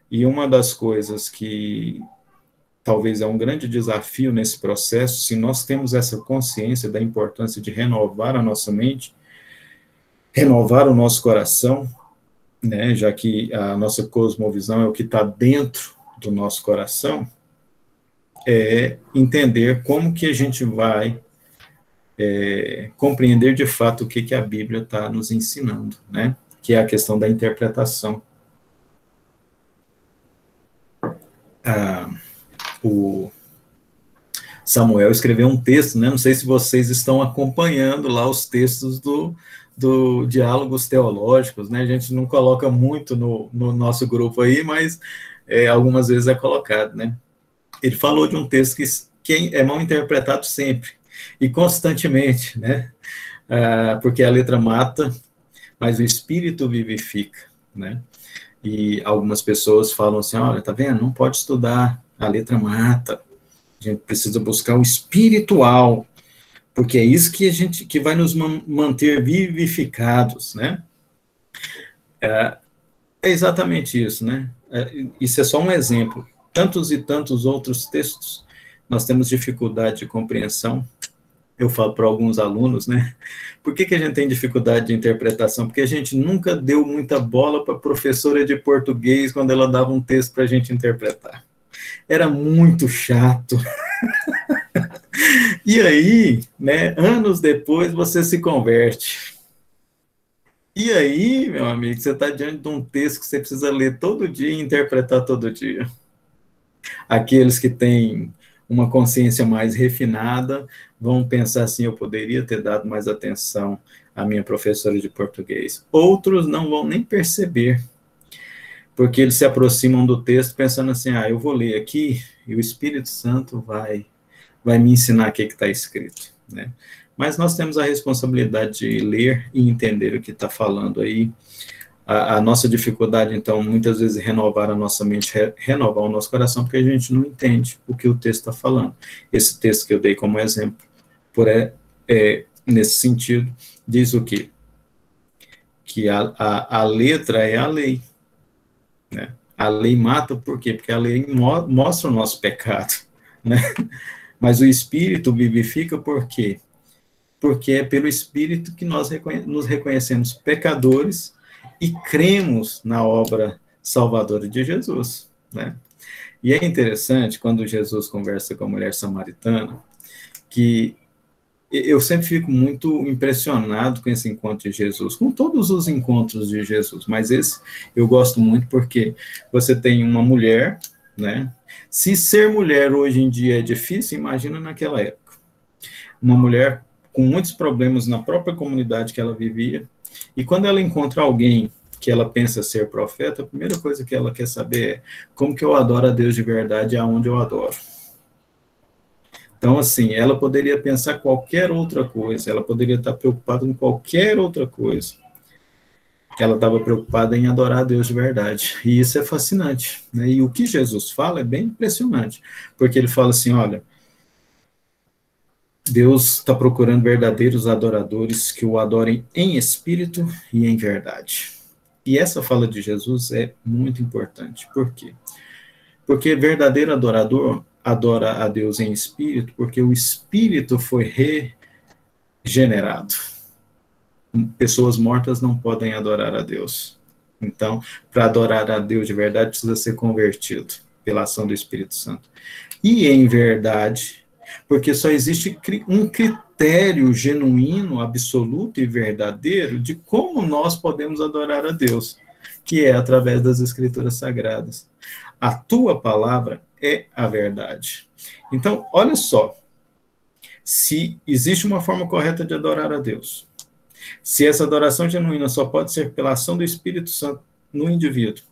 E uma das coisas que talvez é um grande desafio nesse processo, se nós temos essa consciência da importância de renovar a nossa mente, renovar o nosso coração, né, já que a nossa cosmovisão é o que está dentro do nosso coração, é entender como que a gente vai é, compreender de fato o que, que a Bíblia está nos ensinando, né, que é a questão da interpretação. ah, o Samuel escreveu um texto, né? Não sei se vocês estão acompanhando lá os textos do, do Diálogos Teológicos, né? A gente não coloca muito no, no nosso grupo aí, mas é, algumas vezes é colocado, né? Ele falou de um texto que, que é mal interpretado sempre e constantemente, né? Ah, porque a letra mata, mas o espírito vivifica, né? E algumas pessoas falam assim: olha, tá vendo? Não pode estudar, a letra mata. A gente precisa buscar o espiritual, porque é isso que a gente que vai nos manter vivificados, né? É, é exatamente isso, né? É, isso é só um exemplo. Tantos e tantos outros textos nós temos dificuldade de compreensão eu falo para alguns alunos, né? Por que, que a gente tem dificuldade de interpretação? Porque a gente nunca deu muita bola para a professora de português quando ela dava um texto para a gente interpretar. Era muito chato. e aí, né, anos depois, você se converte. E aí, meu amigo, você está diante de um texto que você precisa ler todo dia e interpretar todo dia. Aqueles que têm uma consciência mais refinada vão pensar assim: eu poderia ter dado mais atenção à minha professora de português. Outros não vão nem perceber, porque eles se aproximam do texto pensando assim: ah, eu vou ler aqui e o Espírito Santo vai, vai me ensinar o que está escrito, né? Mas nós temos a responsabilidade de ler e entender o que está falando aí a, a, nossa dificuldade, então, muitas vezes, é renovar a nossa mente, re, renovar o nosso coração, porque a gente não entende o que o texto está falando. Esse texto que eu dei como exemplo, por é, é, nesse sentido, diz o quê? que a, a, a letra é a lei. Né? A lei mata por quê? Porque a lei mo mostra o nosso pecado. Né? Mas o Espírito vivifica por quê? Porque é pelo Espírito que nós reconhe nos reconhecemos pecadores e cremos na obra salvadora de Jesus. Né? E é interessante quando Jesus conversa com a mulher samaritana, que eu sempre fico muito impressionado com esse encontro de Jesus, com todos os encontros de Jesus, mas esse eu gosto muito porque você tem uma mulher, né? Se ser mulher hoje em dia é difícil, imagina naquela época. Uma mulher com muitos problemas na própria comunidade que ela vivia, e quando ela encontra alguém que ela pensa ser profeta, a primeira coisa que ela quer saber é como que eu adoro a Deus de verdade e aonde eu adoro. Então, assim, ela poderia pensar qualquer outra coisa, ela poderia estar preocupada com qualquer outra coisa. Ela estava preocupada em adorar a Deus de verdade. E isso é fascinante. Né? E o que Jesus fala é bem impressionante, porque ele fala assim: olha, Deus está procurando verdadeiros adoradores que o adorem em espírito e em verdade. E essa fala de Jesus é muito importante. Por quê? Porque verdadeiro adorador adora a Deus em espírito, porque o espírito foi regenerado. Pessoas mortas não podem adorar a Deus. Então, para adorar a Deus de verdade, precisa ser convertido pela ação do Espírito Santo. E em verdade, porque só existe um critério genuíno, absoluto e verdadeiro de como nós podemos adorar a Deus, que é através das Escrituras Sagradas. A tua palavra é a verdade. Então, olha só. Se existe uma forma correta de adorar a Deus, se essa adoração genuína só pode ser pela ação do Espírito Santo no indivíduo,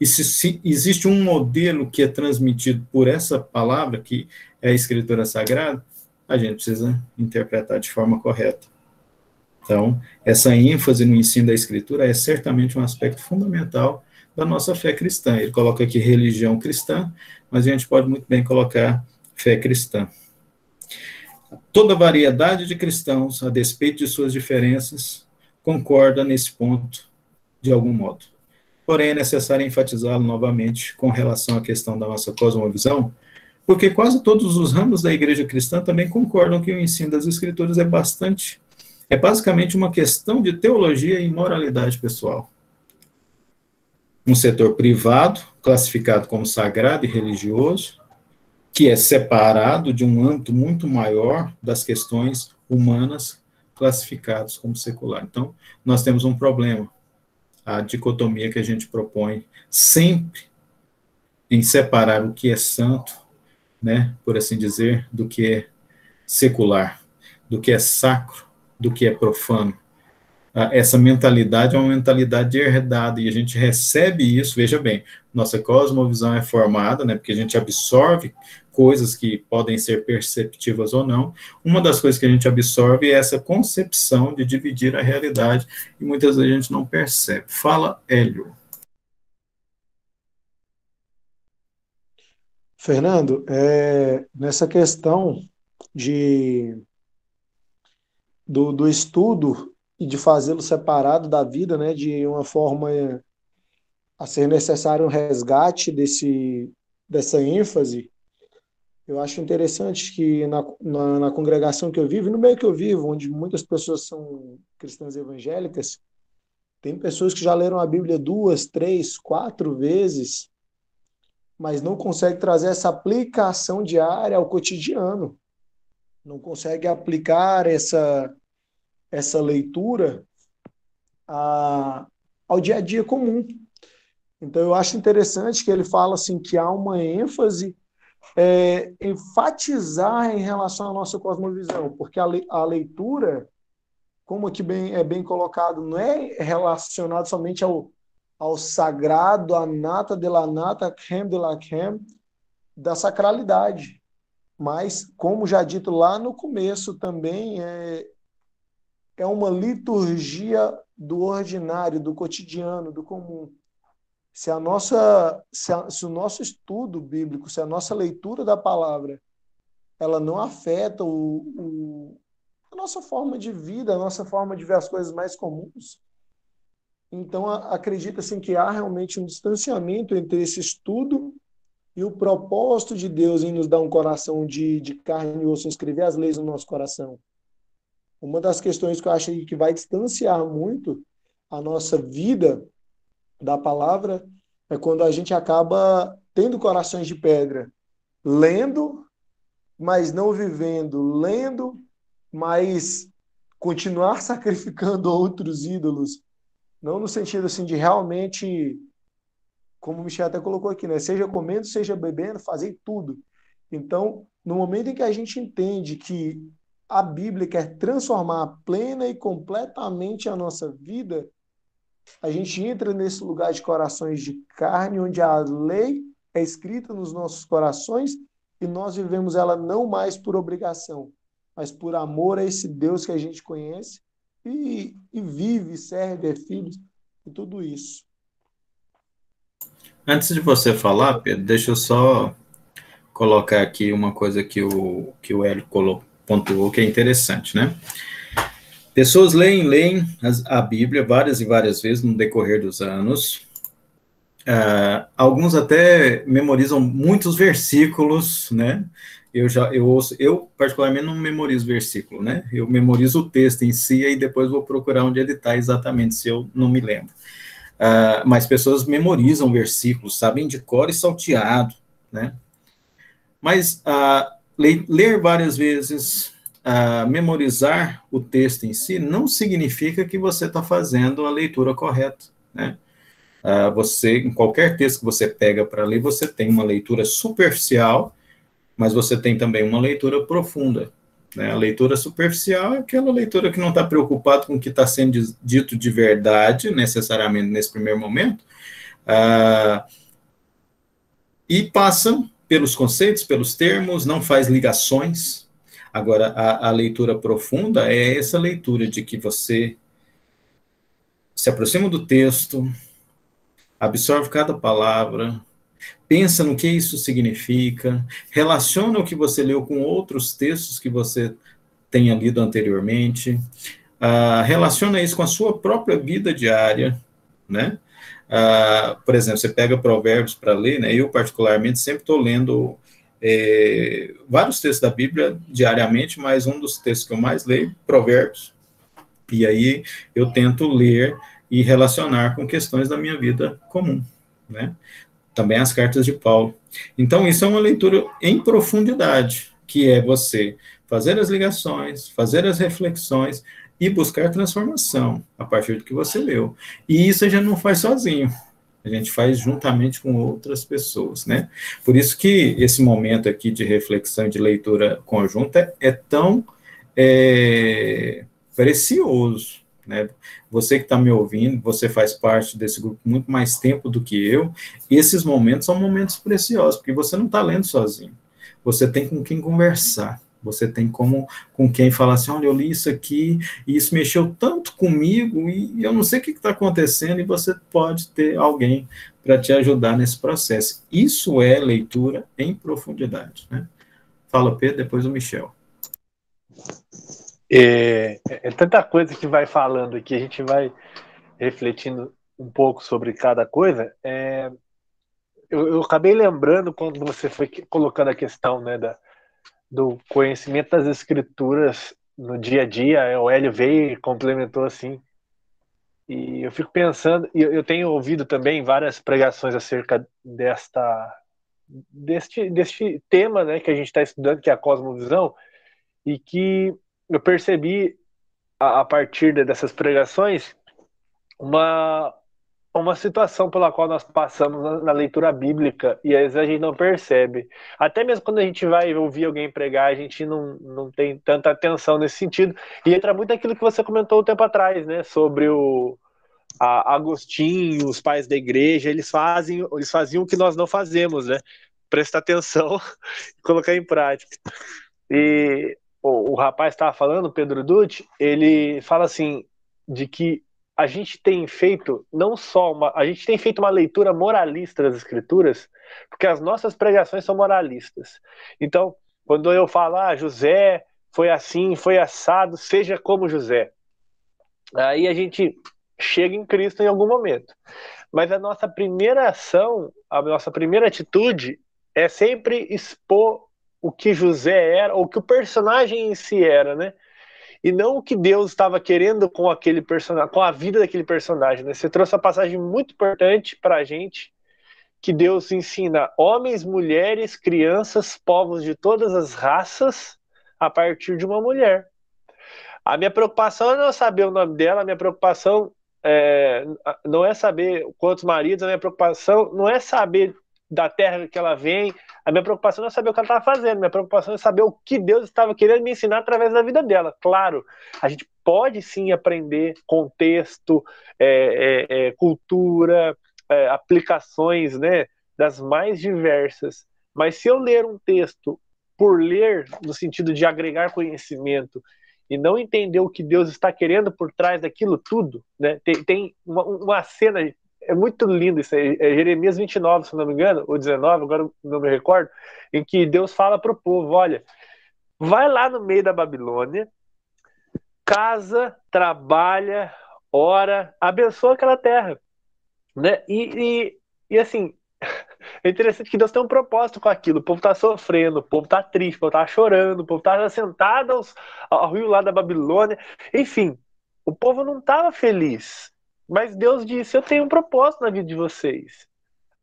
e se, se, existe um modelo que é transmitido por essa palavra, que é a Escritura Sagrada, a gente precisa interpretar de forma correta. Então, essa ênfase no ensino da Escritura é certamente um aspecto fundamental da nossa fé cristã. Ele coloca aqui religião cristã, mas a gente pode muito bem colocar fé cristã. Toda variedade de cristãos, a despeito de suas diferenças, concorda nesse ponto de algum modo. Porém, é necessário enfatizá-lo novamente com relação à questão da nossa cosmovisão, porque quase todos os ramos da igreja cristã também concordam que o ensino das escrituras é bastante, é basicamente uma questão de teologia e moralidade pessoal um setor privado, classificado como sagrado e religioso, que é separado de um âmbito muito maior das questões humanas, classificados como secular. Então, nós temos um problema, a dicotomia que a gente propõe sempre em separar o que é santo, né, por assim dizer, do que é secular, do que é sacro, do que é profano essa mentalidade é uma mentalidade herdada e a gente recebe isso, veja bem, nossa cosmovisão é formada, né, porque a gente absorve coisas que podem ser perceptivas ou não. Uma das coisas que a gente absorve é essa concepção de dividir a realidade e muitas vezes a gente não percebe. Fala, Hélio. Fernando, é, nessa questão de do, do estudo e de fazê-lo separado da vida, né, de uma forma a ser necessário um resgate desse, dessa ênfase. Eu acho interessante que na, na, na, congregação que eu vivo, e no meio que eu vivo, onde muitas pessoas são cristãs evangélicas, tem pessoas que já leram a Bíblia duas, três, quatro vezes, mas não conseguem trazer essa aplicação diária ao cotidiano. Não conseguem aplicar essa, essa leitura a, ao dia a dia comum. Então, eu acho interessante que ele fala assim que há uma ênfase é, enfatizar em relação à nossa cosmovisão, porque a, le, a leitura, como aqui bem, é bem colocado, não é relacionado somente ao, ao sagrado, a nata de la nata, creme de la creme, da sacralidade. Mas, como já dito lá no começo, também é, é uma liturgia do ordinário, do cotidiano, do comum. Se a nossa, se, a, se, o nosso estudo bíblico, se a nossa leitura da palavra, ela não afeta o, o, a nossa forma de vida, a nossa forma de ver as coisas mais comuns, Então, acredita assim que há realmente um distanciamento entre esse estudo e o propósito de Deus em nos dar um coração de, de carne e osso, escrever as leis no nosso coração. Uma das questões que eu acho que vai distanciar muito a nossa vida da palavra é quando a gente acaba tendo corações de pedra, lendo, mas não vivendo, lendo, mas continuar sacrificando outros ídolos, não no sentido assim de realmente, como o Michel até colocou aqui, né? Seja comendo, seja bebendo, fazer tudo. Então, no momento em que a gente entende que a Bíblia quer transformar plena e completamente a nossa vida, a gente entra nesse lugar de corações de carne, onde a lei é escrita nos nossos corações e nós vivemos ela não mais por obrigação, mas por amor a esse Deus que a gente conhece e, e vive, serve, é filho e tudo isso. Antes de você falar, Pedro, deixa eu só colocar aqui uma coisa que o, que o Hélio pontuou que é interessante, né? Pessoas leem, leem a Bíblia várias e várias vezes no decorrer dos anos. Uh, alguns até memorizam muitos versículos, né? Eu já eu ouço, eu particularmente não memorizo versículo, né? Eu memorizo o texto em si e depois vou procurar onde ele está exatamente, se eu não me lembro. Uh, mas pessoas memorizam versículos, sabem de cor e salteado, né? Mas uh, ler várias vezes, memorizar o texto em si não significa que você está fazendo a leitura correta, né? Uh, você, em qualquer texto que você pega para ler, você tem uma leitura superficial, mas você tem também uma leitura profunda. Né? A leitura superficial é aquela leitura que não está preocupado com o que está sendo dito de verdade, necessariamente nesse primeiro momento, uh, e passa pelos conceitos, pelos termos, não faz ligações, Agora, a, a leitura profunda é essa leitura de que você se aproxima do texto, absorve cada palavra, pensa no que isso significa, relaciona o que você leu com outros textos que você tenha lido anteriormente, uh, relaciona isso com a sua própria vida diária, né? Uh, por exemplo, você pega provérbios para ler, né? Eu, particularmente, sempre estou lendo é, vários textos da Bíblia diariamente, mas um dos textos que eu mais leio, Provérbios. E aí eu tento ler e relacionar com questões da minha vida comum, né? Também as cartas de Paulo. Então, isso é uma leitura em profundidade, que é você fazer as ligações, fazer as reflexões e buscar transformação a partir do que você leu. E isso gente não faz sozinho a gente faz juntamente com outras pessoas, né? Por isso que esse momento aqui de reflexão e de leitura conjunta é tão é, precioso, né? Você que está me ouvindo, você faz parte desse grupo muito mais tempo do que eu, esses momentos são momentos preciosos, porque você não está lendo sozinho, você tem com quem conversar, você tem como com quem falar assim, olha, eu li isso aqui e isso mexeu tanto comigo e eu não sei o que está acontecendo e você pode ter alguém para te ajudar nesse processo. Isso é leitura em profundidade, né? Fala Pedro, depois o Michel. É, é tanta coisa que vai falando aqui, a gente vai refletindo um pouco sobre cada coisa. É, eu, eu, acabei lembrando quando você foi colocando a questão né, da, do conhecimento das escrituras no dia a dia, o Hélio veio e complementou assim. E eu fico pensando, e eu tenho ouvido também várias pregações acerca desta deste, deste tema né, que a gente está estudando, que é a cosmovisão, e que eu percebi a, a partir dessas pregações uma, uma situação pela qual nós passamos na, na, leitura bíblica e às vezes a gente não percebe. Até mesmo quando a gente vai ouvir alguém pregar, a gente não, não tem tanta atenção nesse sentido. E entra muito aquilo que você comentou um tempo atrás, né? Sobre o a, Agostinho, os pais da igreja, eles fazem, eles faziam o que nós não fazemos, né? Prestar atenção e colocar em prática. E o, o rapaz estava falando, Pedro Dutti, ele fala assim de que a gente tem feito não só uma, a gente tem feito uma leitura moralista das escrituras, porque as nossas pregações são moralistas. Então, quando eu falo, ah, José foi assim, foi assado, seja como José. Aí a gente chega em Cristo em algum momento. Mas a nossa primeira ação, a nossa primeira atitude é sempre expor o que José era, ou o que o personagem em si era, né? E não o que Deus estava querendo com aquele personagem, com a vida daquele personagem. Né? Você trouxe uma passagem muito importante para a gente, que Deus ensina homens, mulheres, crianças, povos de todas as raças a partir de uma mulher. A minha preocupação não é saber o nome dela, a minha preocupação é, não é saber quantos maridos, a minha preocupação não é saber da terra que ela vem, a minha preocupação não é saber o que ela estava fazendo, minha preocupação é saber o que Deus estava querendo me ensinar através da vida dela. Claro, a gente pode sim aprender contexto, é, é, é cultura, é, aplicações né, das mais diversas, mas se eu ler um texto por ler, no sentido de agregar conhecimento, e não entender o que Deus está querendo por trás daquilo tudo, né? Tem, tem uma, uma, cena, é muito lindo isso aí, é Jeremias 29, se não me engano, ou 19, agora não me recordo, em que Deus fala para o povo: olha, vai lá no meio da Babilônia, casa, trabalha, ora, abençoa aquela terra. Né? E, e, e assim, é interessante que Deus tem um propósito com aquilo. O povo está sofrendo, o povo está triste, o povo está chorando, o povo está sentado aos, ao rio lá da Babilônia. Enfim, o povo não estava feliz. Mas Deus disse: Eu tenho um propósito na vida de vocês.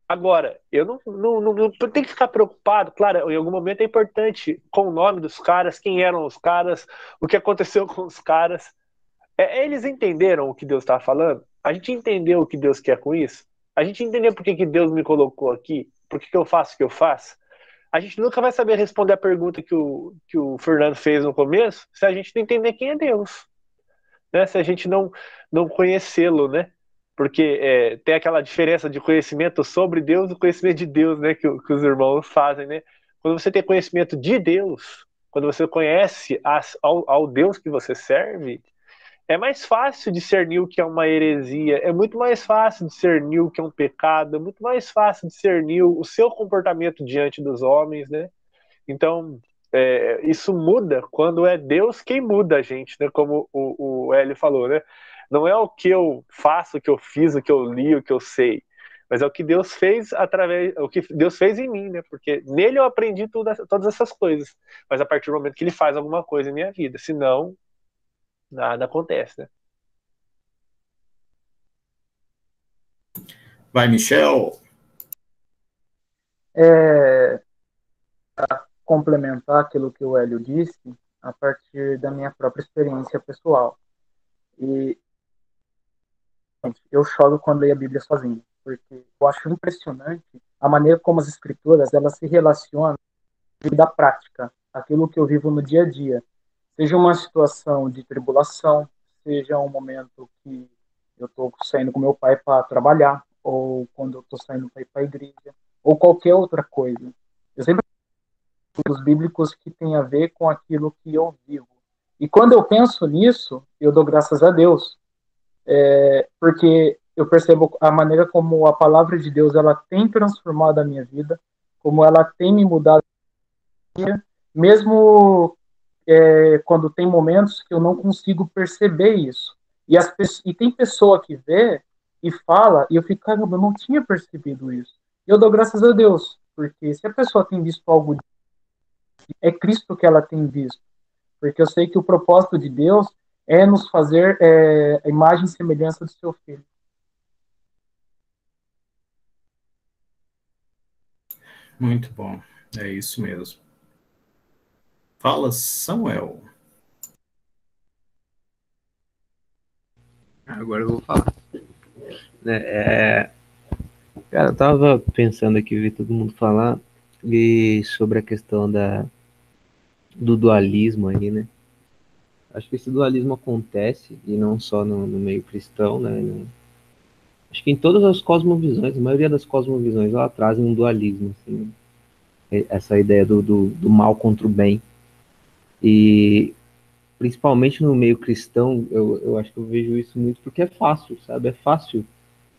Agora, eu não, não, não, não tenho que ficar preocupado. Claro, em algum momento é importante com o nome dos caras, quem eram os caras, o que aconteceu com os caras. É, eles entenderam o que Deus estava falando? A gente entendeu o que Deus quer com isso? a gente entender por que, que Deus me colocou aqui, por que, que eu faço o que eu faço, a gente nunca vai saber responder a pergunta que o, que o Fernando fez no começo se a gente não entender quem é Deus. Né? Se a gente não, não conhecê-lo, né? Porque é, tem aquela diferença de conhecimento sobre Deus e conhecimento de Deus, né? Que, que, os irmãos fazem, né? Quando você tem conhecimento de Deus, quando você conhece as, ao, ao Deus que você serve, é mais fácil discernir o que é uma heresia, é muito mais fácil discernir o que é um pecado, é muito mais fácil discernir o seu comportamento diante dos homens, né? Então, é, isso muda quando é Deus quem muda a gente, né? Como o, o Hélio falou, né? Não é o que eu faço, o que eu fiz, o que eu li, o que eu sei, mas é o que Deus fez através, o que Deus fez em mim, né? Porque nele eu aprendi tudo, todas essas coisas. Mas a partir do momento que ele faz alguma coisa em minha vida, senão nada acontece, né? Vai, Michel. É, complementar aquilo que o Hélio disse, a partir da minha própria experiência pessoal. E eu choro quando leio a Bíblia sozinho, porque eu acho impressionante a maneira como as escrituras elas se relacionam com a vida prática, aquilo que eu vivo no dia a dia. Seja uma situação de tribulação, seja um momento que eu estou saindo com meu pai para trabalhar, ou quando eu estou saindo para ir para a igreja, ou qualquer outra coisa. Eu sempre os bíblicos que tem a ver com aquilo que eu vivo. E quando eu penso nisso, eu dou graças a Deus, é, porque eu percebo a maneira como a palavra de Deus ela tem transformado a minha vida, como ela tem me mudado, mesmo é, quando tem momentos que eu não consigo perceber isso. E, as, e tem pessoa que vê e fala, e eu fico, caramba, eu não tinha percebido isso. Eu dou graças a Deus, porque se a pessoa tem visto algo, é Cristo que ela tem visto. Porque eu sei que o propósito de Deus é nos fazer é, a imagem e semelhança do seu filho. Muito bom, é isso mesmo. Fala, Samuel. Agora eu vou falar. Né, é, cara, eu tava pensando aqui, vi todo mundo falar e sobre a questão da, do dualismo aí, né? Acho que esse dualismo acontece, e não só no, no meio cristão, né? Acho que em todas as cosmovisões, a maioria das cosmovisões, ela trazem um dualismo, assim, essa ideia do, do, do mal contra o bem. E principalmente no meio cristão, eu, eu acho que eu vejo isso muito porque é fácil, sabe? É fácil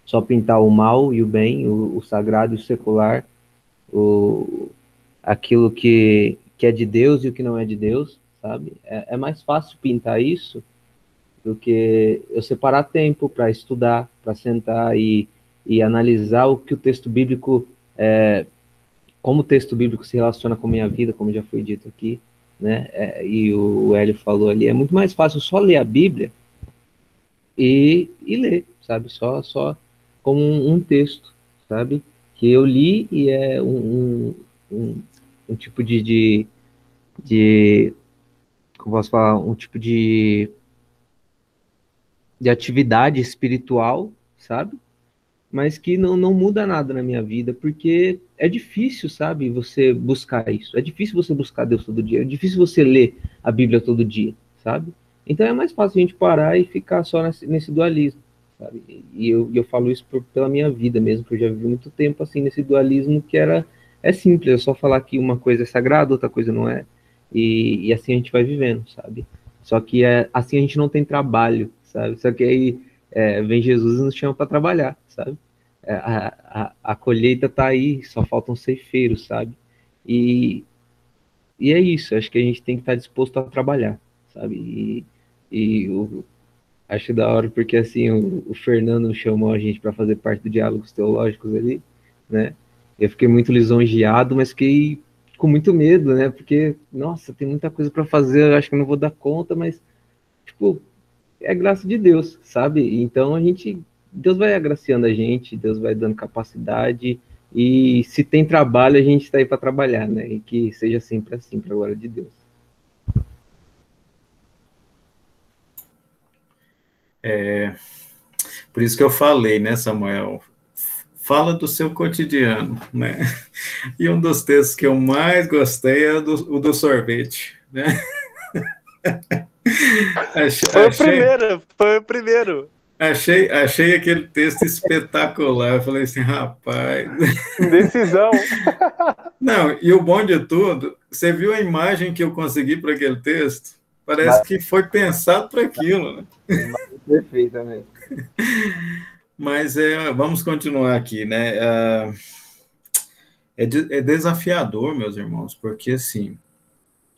só pintar o mal e o bem, o, o sagrado e o secular, o, aquilo que, que é de Deus e o que não é de Deus, sabe? É, é mais fácil pintar isso do que eu separar tempo para estudar, para sentar e, e analisar o que o texto bíblico, é, como o texto bíblico se relaciona com a minha vida, como já foi dito aqui, né? É, e o, o Hélio falou ali, é muito mais fácil só ler a Bíblia e, e ler, sabe? Só, só como um, um texto, sabe? Que eu li e é um, um, um tipo de, de, de como posso falar, um tipo de de atividade espiritual, sabe? Mas que não, não muda nada na minha vida, porque é difícil, sabe, você buscar isso. É difícil você buscar Deus todo dia. É difícil você ler a Bíblia todo dia, sabe? Então é mais fácil a gente parar e ficar só nesse, nesse dualismo, sabe? E eu, eu falo isso por, pela minha vida mesmo, que eu já vivi muito tempo assim nesse dualismo que era é simples, é só falar que uma coisa é sagrada, outra coisa não é. E, e assim a gente vai vivendo, sabe? Só que é, assim a gente não tem trabalho, sabe? Só que aí é, vem Jesus e nos chama para trabalhar, sabe? É, a, a, a, colheita tá aí, só faltam ceifeiros, sabe? E, e é isso, acho que a gente tem que estar tá disposto a trabalhar, sabe? E, e o, acho da hora porque assim o, o Fernando chamou a gente para fazer parte do Diálogos Teológicos ali, né? Eu fiquei muito lisonjeado, mas fiquei com muito medo, né? Porque, nossa, tem muita coisa para fazer, eu acho que eu não vou dar conta, mas, tipo, é graça de Deus, sabe? Então a gente, Deus vai agraciando a gente, Deus vai dando capacidade, e se tem trabalho, a gente está aí para trabalhar, né? E que seja sempre assim, para a glória de Deus. É, por isso que eu falei, né, Samuel? Fala do seu cotidiano, né? E um dos textos que eu mais gostei é o do, o do sorvete, né? Achei, foi o primeiro, foi o primeiro. Achei, achei aquele texto espetacular. Eu falei assim, rapaz. Decisão. Não, e o bom de tudo, você viu a imagem que eu consegui para aquele texto? Parece que foi pensado para aquilo. Né? Perfeitamente. Mas é, vamos continuar aqui, né? É, é, é desafiador, meus irmãos, porque assim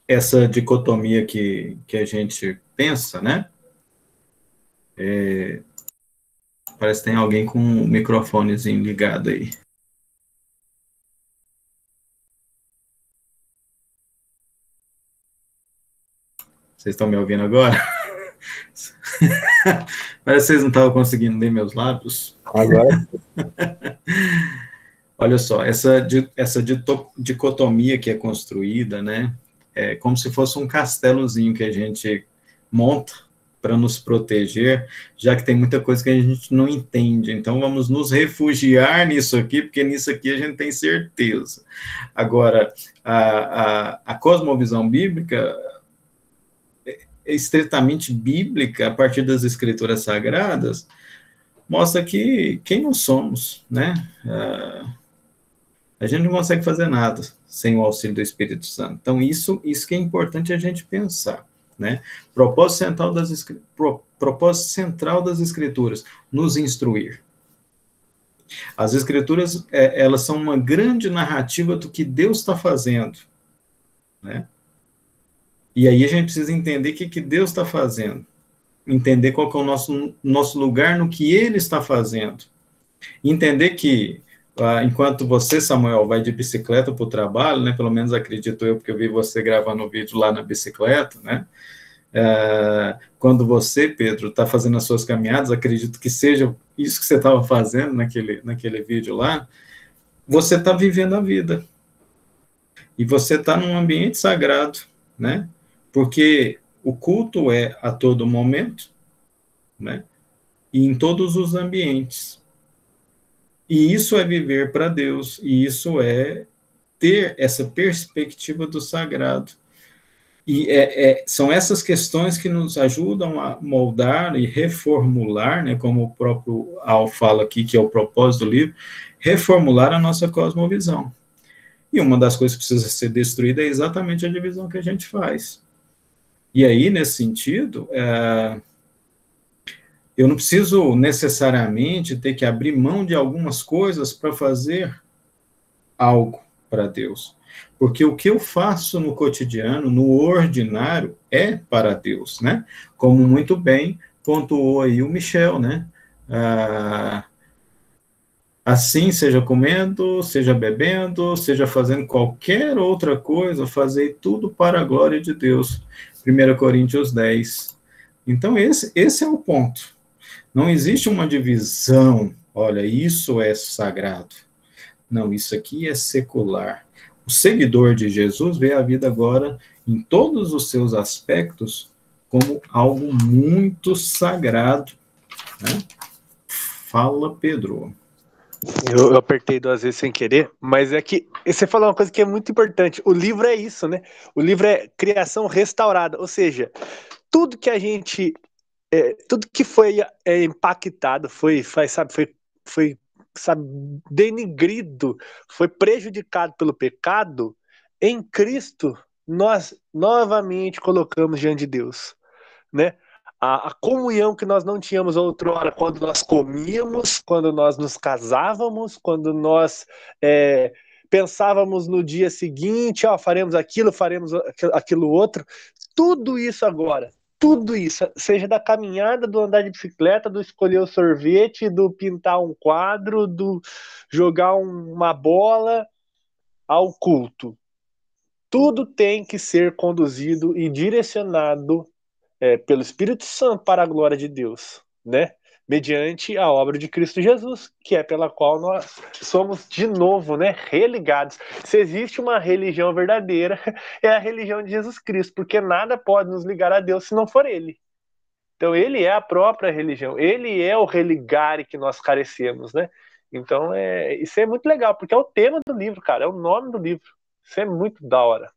essa dicotomia que, que a gente pensa, né? É, parece que tem alguém com um microfonezinho ligado aí. Vocês estão me ouvindo agora? Parece que vocês não estavam conseguindo ler meus lábios. Agora. Olha só, essa, essa dicotomia que é construída, né? é como se fosse um castelozinho que a gente monta para nos proteger, já que tem muita coisa que a gente não entende. Então, vamos nos refugiar nisso aqui, porque nisso aqui a gente tem certeza. Agora, a, a, a cosmovisão bíblica estritamente bíblica, a partir das escrituras sagradas, mostra que quem nós somos, né? Uh, a gente não consegue fazer nada sem o auxílio do Espírito Santo. Então, isso, isso que é importante a gente pensar. Né? Propósito, central das, pro, propósito central das Escrituras, nos instruir. As Escrituras, é, elas são uma grande narrativa do que Deus está fazendo. Né? E aí a gente precisa entender o que, que Deus está fazendo. Entender qual é o nosso, nosso lugar no que Ele está fazendo. Entender que ah, enquanto você, Samuel, vai de bicicleta para o trabalho, né? Pelo menos acredito eu, porque eu vi você gravando o vídeo lá na bicicleta, né? É, quando você, Pedro, está fazendo as suas caminhadas, acredito que seja isso que você estava fazendo naquele, naquele vídeo lá, você está vivendo a vida. E você está num ambiente sagrado, né? Porque o culto é a todo momento, né? E em todos os ambientes. E isso é viver para Deus, e isso é ter essa perspectiva do sagrado. E é, é, são essas questões que nos ajudam a moldar e reformular, né, como o próprio Al fala aqui, que é o propósito do livro, reformular a nossa cosmovisão. E uma das coisas que precisa ser destruída é exatamente a divisão que a gente faz. E aí, nesse sentido, é, eu não preciso necessariamente ter que abrir mão de algumas coisas para fazer algo para Deus. Porque o que eu faço no cotidiano, no ordinário, é para Deus, né? Como muito bem pontuou aí o Michel, né? Ah, assim, seja comendo, seja bebendo, seja fazendo qualquer outra coisa, fazer tudo para a glória de Deus. 1 Coríntios 10. Então, esse, esse é o ponto. Não existe uma divisão, olha, isso é sagrado. Não, isso aqui é secular. O seguidor de Jesus vê a vida agora, em todos os seus aspectos, como algo muito sagrado. Né? Fala, Pedro. Eu, eu, apertei duas vezes sem querer, mas é que você falou uma coisa que é muito importante. O livro é isso, né? O livro é criação restaurada, ou seja, tudo que a gente, é, tudo que foi é, impactado, foi, foi, sabe, foi, foi, sabe, denigrido, foi prejudicado pelo pecado, em Cristo nós novamente colocamos diante de Deus, né? A, a, comunhão que nós não tínhamos outrora quando nós comíamos, quando nós nos casávamos, quando nós é, pensávamos no dia seguinte, ó, faremos aquilo, faremos aquilo outro, tudo isso agora, tudo isso, seja da caminhada, do andar de bicicleta, do escolher o sorvete, do pintar um quadro, do jogar uma bola, ao culto. Tudo tem que ser conduzido e direcionado é, pelo Espírito Santo para a glória de Deus, né? Mediante a obra de Cristo Jesus, que é pela qual nós somos de novo, né, religados. Se existe uma religião verdadeira, é a religião de Jesus Cristo, porque nada pode nos ligar a Deus se não for Ele. Então, Ele é a própria religião, Ele é o religare que nós carecemos, né? Então, é, isso é muito legal, porque é o tema do livro, cara, é o nome do livro. Isso é muito da hora.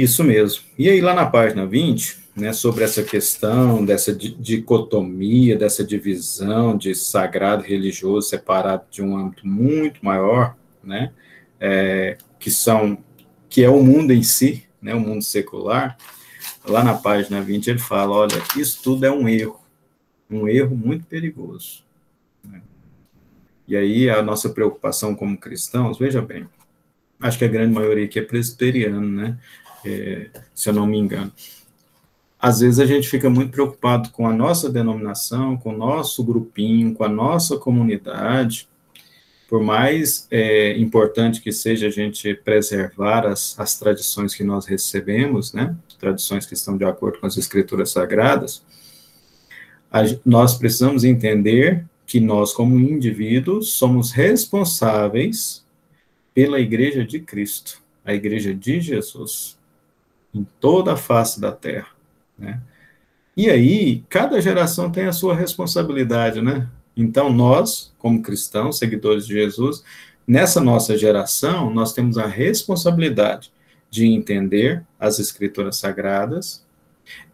Isso mesmo. E aí, lá na página 20, né, sobre essa questão dessa dicotomia, dessa divisão de sagrado e religioso separado de um âmbito muito maior, né, é, que são, que é o mundo em si, né, o mundo secular, lá na página 20 ele fala, olha, isso tudo é um erro, um erro muito perigoso. Né? E aí a nossa preocupação como cristãos, veja bem, acho que a grande maioria aqui é presbiteriano, né, é, se eu não me engano. Às vezes a gente fica muito preocupado com a nossa denominação, com o nosso grupinho, com a nossa comunidade. Por mais é, importante que seja a gente preservar as, as tradições que nós recebemos, né, tradições que estão de acordo com as escrituras sagradas, a, nós precisamos entender que nós, como indivíduos, somos responsáveis pela Igreja de Cristo, a Igreja de Jesus em toda a face da terra, né? E aí, cada geração tem a sua responsabilidade, né? Então, nós, como cristãos, seguidores de Jesus, nessa nossa geração, nós temos a responsabilidade de entender as escrituras sagradas,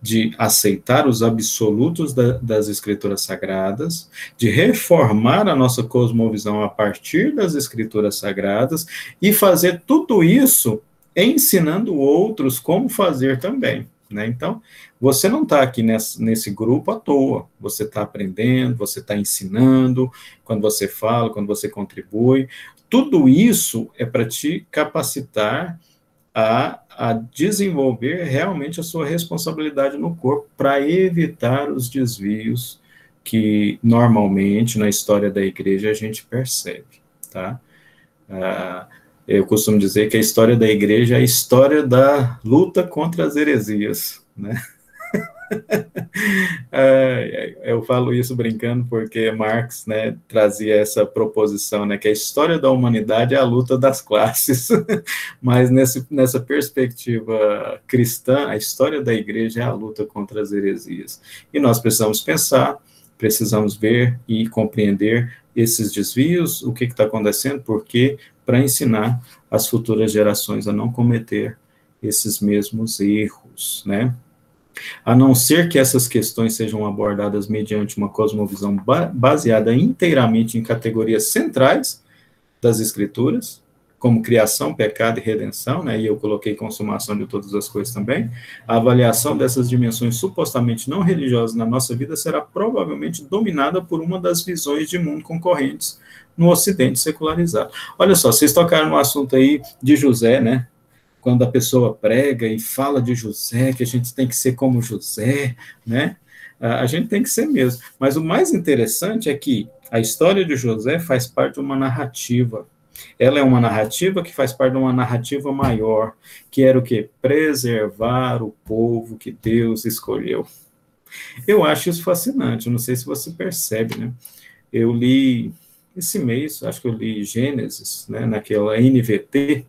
de aceitar os absolutos da, das escrituras sagradas, de reformar a nossa cosmovisão a partir das escrituras sagradas e fazer tudo isso ensinando outros como fazer também. Né? Então, você não está aqui nesse, nesse grupo à toa, você está aprendendo, você está ensinando, quando você fala, quando você contribui, tudo isso é para te capacitar a, a desenvolver realmente a sua responsabilidade no corpo, para evitar os desvios que normalmente na história da igreja a gente percebe, tá? Ah, eu costumo dizer que a história da igreja é a história da luta contra as heresias, né? eu falo isso brincando porque Marx né, trazia essa proposição, né, que a história da humanidade é a luta das classes, mas nesse, nessa perspectiva cristã, a história da igreja é a luta contra as heresias. E nós precisamos pensar, precisamos ver e compreender esses desvios, o que está acontecendo, porque para ensinar as futuras gerações a não cometer esses mesmos erros, né? A não ser que essas questões sejam abordadas mediante uma cosmovisão baseada inteiramente em categorias centrais das escrituras, como criação, pecado e redenção, né, e eu coloquei consumação de todas as coisas também, a avaliação dessas dimensões supostamente não religiosas na nossa vida será provavelmente dominada por uma das visões de mundo concorrentes no Ocidente secularizado. Olha só, vocês tocaram no assunto aí de José, né, quando a pessoa prega e fala de José, que a gente tem que ser como José, né? A gente tem que ser mesmo. Mas o mais interessante é que a história de José faz parte de uma narrativa. Ela é uma narrativa que faz parte de uma narrativa maior, que era o quê? Preservar o povo que Deus escolheu. Eu acho isso fascinante, não sei se você percebe, né? Eu li esse mês, acho que eu li Gênesis, né, naquela NVT,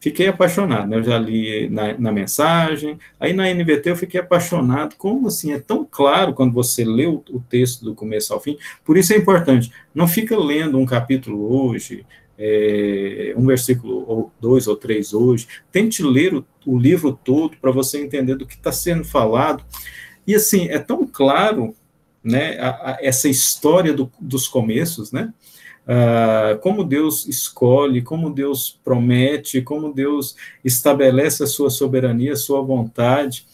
fiquei apaixonado, né? Eu já li na, na, mensagem, aí na NVT eu fiquei apaixonado, como assim, é tão claro quando você lê o, o texto do começo ao fim, por isso é importante, não fica lendo um capítulo hoje, é, um versículo ou dois ou três hoje, tente ler o, o livro todo para você entender do que está sendo falado, e assim, é tão claro, né, a, a, essa história do, dos começos, né, Uh, como Deus escolhe, como Deus promete, como Deus estabelece a sua soberania, a sua vontade.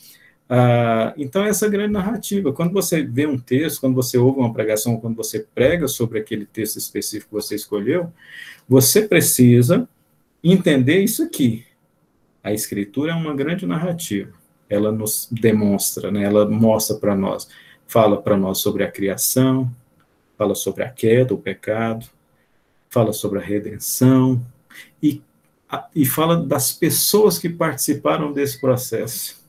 Uh, então, essa grande narrativa. Quando você vê um texto, quando você ouve uma pregação, quando você prega sobre aquele texto específico que você escolheu, você precisa entender isso aqui. A Escritura é uma grande narrativa. Ela nos demonstra, né? ela mostra para nós, fala para nós sobre a criação, fala sobre a queda, o pecado, fala sobre a redenção e, e fala das pessoas que participaram desse processo.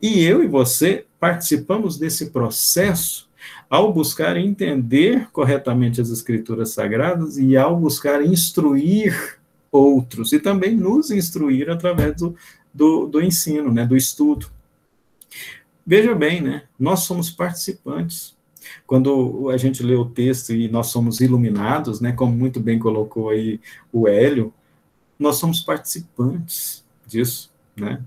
E eu e você participamos desse processo ao buscar entender corretamente as escrituras sagradas e ao buscar instruir outros e também nos instruir através do, do, do ensino, né, do estudo. Veja bem, né, nós somos participantes. Quando a gente lê o texto e nós somos iluminados, né, como muito bem colocou aí o Hélio, nós somos participantes disso, né?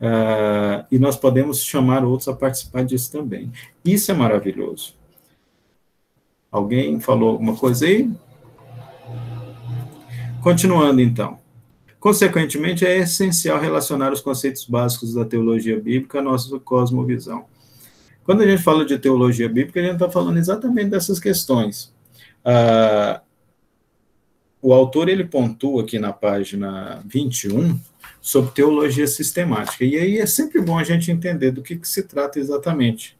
Uh, e nós podemos chamar outros a participar disso também. Isso é maravilhoso. Alguém falou alguma coisa aí? Continuando, então. Consequentemente, é essencial relacionar os conceitos básicos da teologia bíblica à nossa cosmovisão. Quando a gente fala de teologia bíblica, a gente está falando exatamente dessas questões. Ah, o autor ele pontua aqui na página 21 sobre teologia sistemática. E aí é sempre bom a gente entender do que, que se trata exatamente.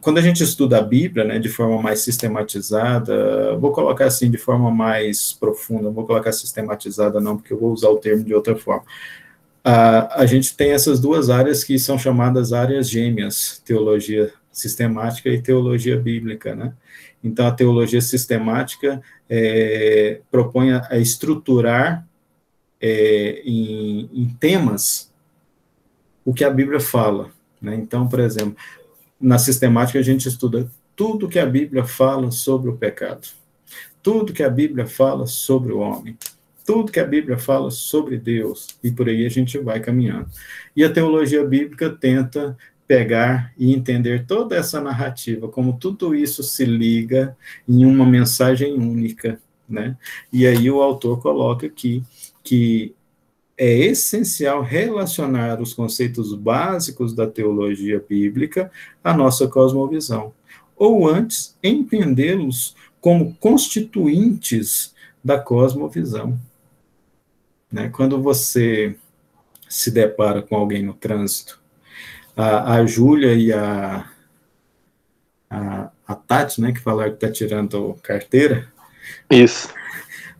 Quando a gente estuda a Bíblia, né, de forma mais sistematizada, vou colocar assim, de forma mais profunda, vou colocar sistematizada não, porque eu vou usar o termo de outra forma a, a gente tem essas duas áreas que são chamadas áreas gêmeas, teologia sistemática e teologia bíblica, né? Então, a teologia sistemática é, propõe a estruturar é, em, em, temas o que a Bíblia fala. Né? Então, por exemplo, na sistemática a gente estuda tudo que a Bíblia fala sobre o pecado, tudo que a Bíblia fala sobre o homem, tudo que a Bíblia fala sobre Deus, e por aí a gente vai caminhando. E a teologia bíblica tenta pegar e entender toda essa narrativa, como tudo isso se liga em uma mensagem única, né? E aí o autor coloca aqui que é essencial relacionar os conceitos básicos da teologia bíblica à nossa cosmovisão, ou antes, entendê-los como constituintes da cosmovisão. Né? Quando você se depara com alguém no trânsito, a, a Júlia e a, a, a Tati, né, que falaram que está tirando carteira. Isso.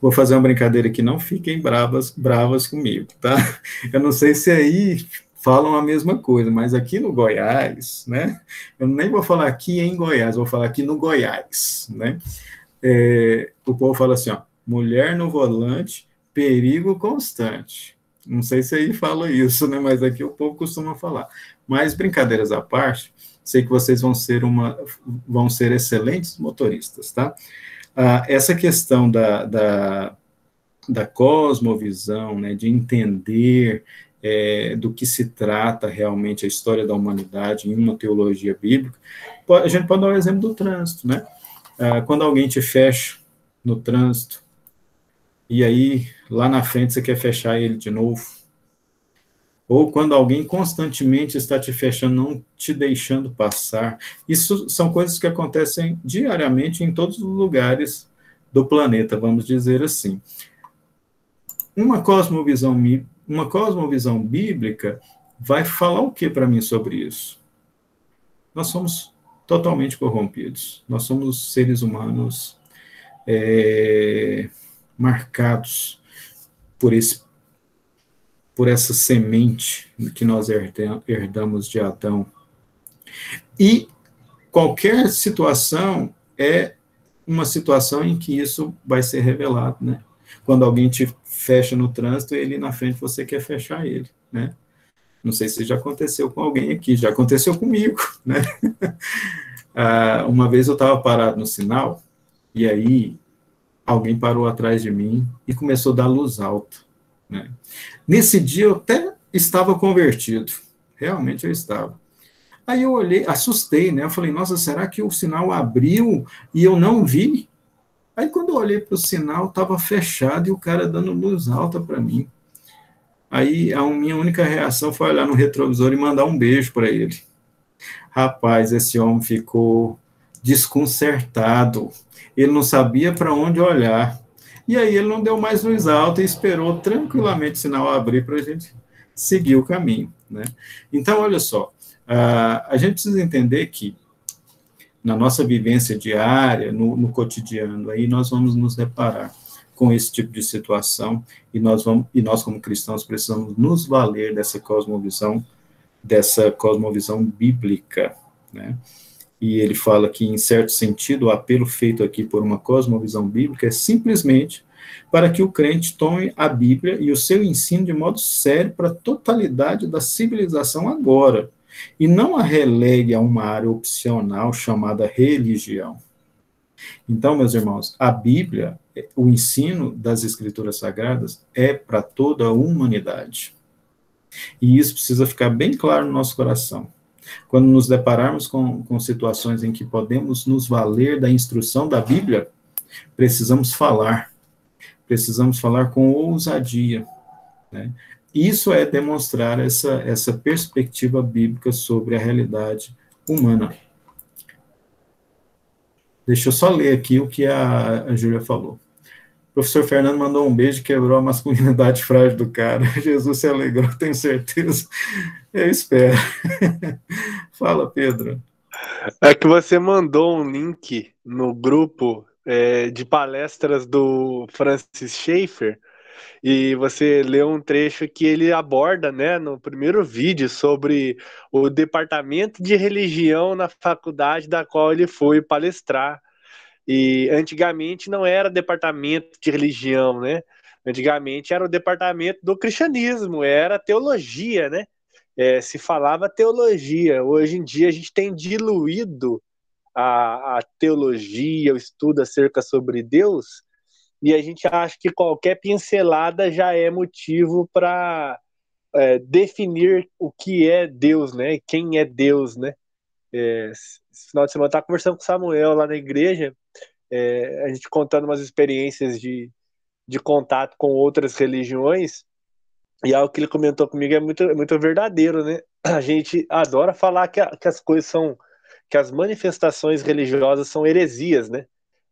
Vou fazer uma brincadeira aqui, não fiquem bravas, bravas comigo, tá? Eu não sei se aí falam a mesma coisa, mas aqui no Goiás, né? Eu nem vou falar aqui em Goiás, vou falar aqui no Goiás, né? É, o povo fala assim, ó, mulher no volante perigo constante. Não sei se aí fala isso, né? Mas aqui o povo costuma falar. Mas brincadeiras à parte, sei que vocês vão ser uma, vão ser excelentes motoristas, tá? Ah, essa questão da, da, da cosmovisão, né, de entender é, do que se trata realmente a história da humanidade em uma teologia bíblica, a gente pode dar o um exemplo do trânsito, né? Ah, quando alguém te fecha no trânsito, e aí lá na frente você quer fechar ele de novo. Ou quando alguém constantemente está te fechando, não te deixando passar. Isso são coisas que acontecem diariamente em todos os lugares do planeta, vamos dizer assim. Uma cosmovisão uma cosmovisão bíblica vai falar o que para mim sobre isso? Nós somos totalmente corrompidos. Nós somos seres humanos é, marcados por esse por essa semente que nós herdamos de Adão. E qualquer situação é uma situação em que isso vai ser revelado, né? Quando alguém te fecha no trânsito, ele na frente você quer fechar ele, né? Não sei se já aconteceu com alguém aqui, já aconteceu comigo, né? ah, uma vez eu estava parado no sinal, e aí alguém parou atrás de mim e começou a dar luz alta. Né? Nesse dia eu até estava convertido, realmente eu estava. Aí eu olhei, assustei, né? Eu falei, nossa, será que o sinal abriu e eu não vi? Aí quando eu olhei para o sinal, estava fechado e o cara dando luz alta para mim. Aí a minha única reação foi olhar no retrovisor e mandar um beijo para ele. Rapaz, esse homem ficou desconcertado. Ele não sabia para onde olhar. E aí ele não deu mais luz alta e esperou tranquilamente o sinal abrir para a gente seguir o caminho. Né? Então, olha só, a gente precisa entender que na nossa vivência diária, no, no, cotidiano, aí nós vamos nos deparar com esse tipo de situação e nós vamos e nós como cristãos precisamos nos valer dessa cosmovisão, dessa cosmovisão bíblica, né? E ele fala que, em certo sentido, o apelo feito aqui por uma cosmovisão bíblica é simplesmente para que o crente tome a Bíblia e o seu ensino de modo sério para a totalidade da civilização agora, e não a relegue a uma área opcional chamada religião. Então, meus irmãos, a Bíblia, o ensino das Escrituras Sagradas é para toda a humanidade. E isso precisa ficar bem claro no nosso coração. Quando nos depararmos com, com situações em que podemos nos valer da instrução da Bíblia, precisamos falar, precisamos falar com ousadia. Né? Isso é demonstrar essa, essa perspectiva bíblica sobre a realidade humana. Deixa eu só ler aqui o que a, a Júlia falou. Professor Fernando mandou um beijo, quebrou a masculinidade frágil do cara. Jesus se alegrou, tenho certeza. Eu espero. Fala, Pedro. É que você mandou um link no grupo é, de palestras do Francis Schaeffer e você leu um trecho que ele aborda, né, no primeiro vídeo sobre o departamento de religião na faculdade da qual ele foi palestrar. E antigamente não era departamento de religião, né? Antigamente era o departamento do cristianismo, era teologia, né? É, se falava teologia. Hoje em dia a gente tem diluído a, a teologia, o estudo acerca sobre Deus, e a gente acha que qualquer pincelada já é motivo para é, definir o que é Deus, né? Quem é Deus, né? É, esse final de semana eu estava conversando com o Samuel lá na igreja, é, a gente contando umas experiências de, de contato com outras religiões, e algo que ele comentou comigo é muito, muito verdadeiro, né? A gente adora falar que, a, que as coisas são, que as manifestações religiosas são heresias, né?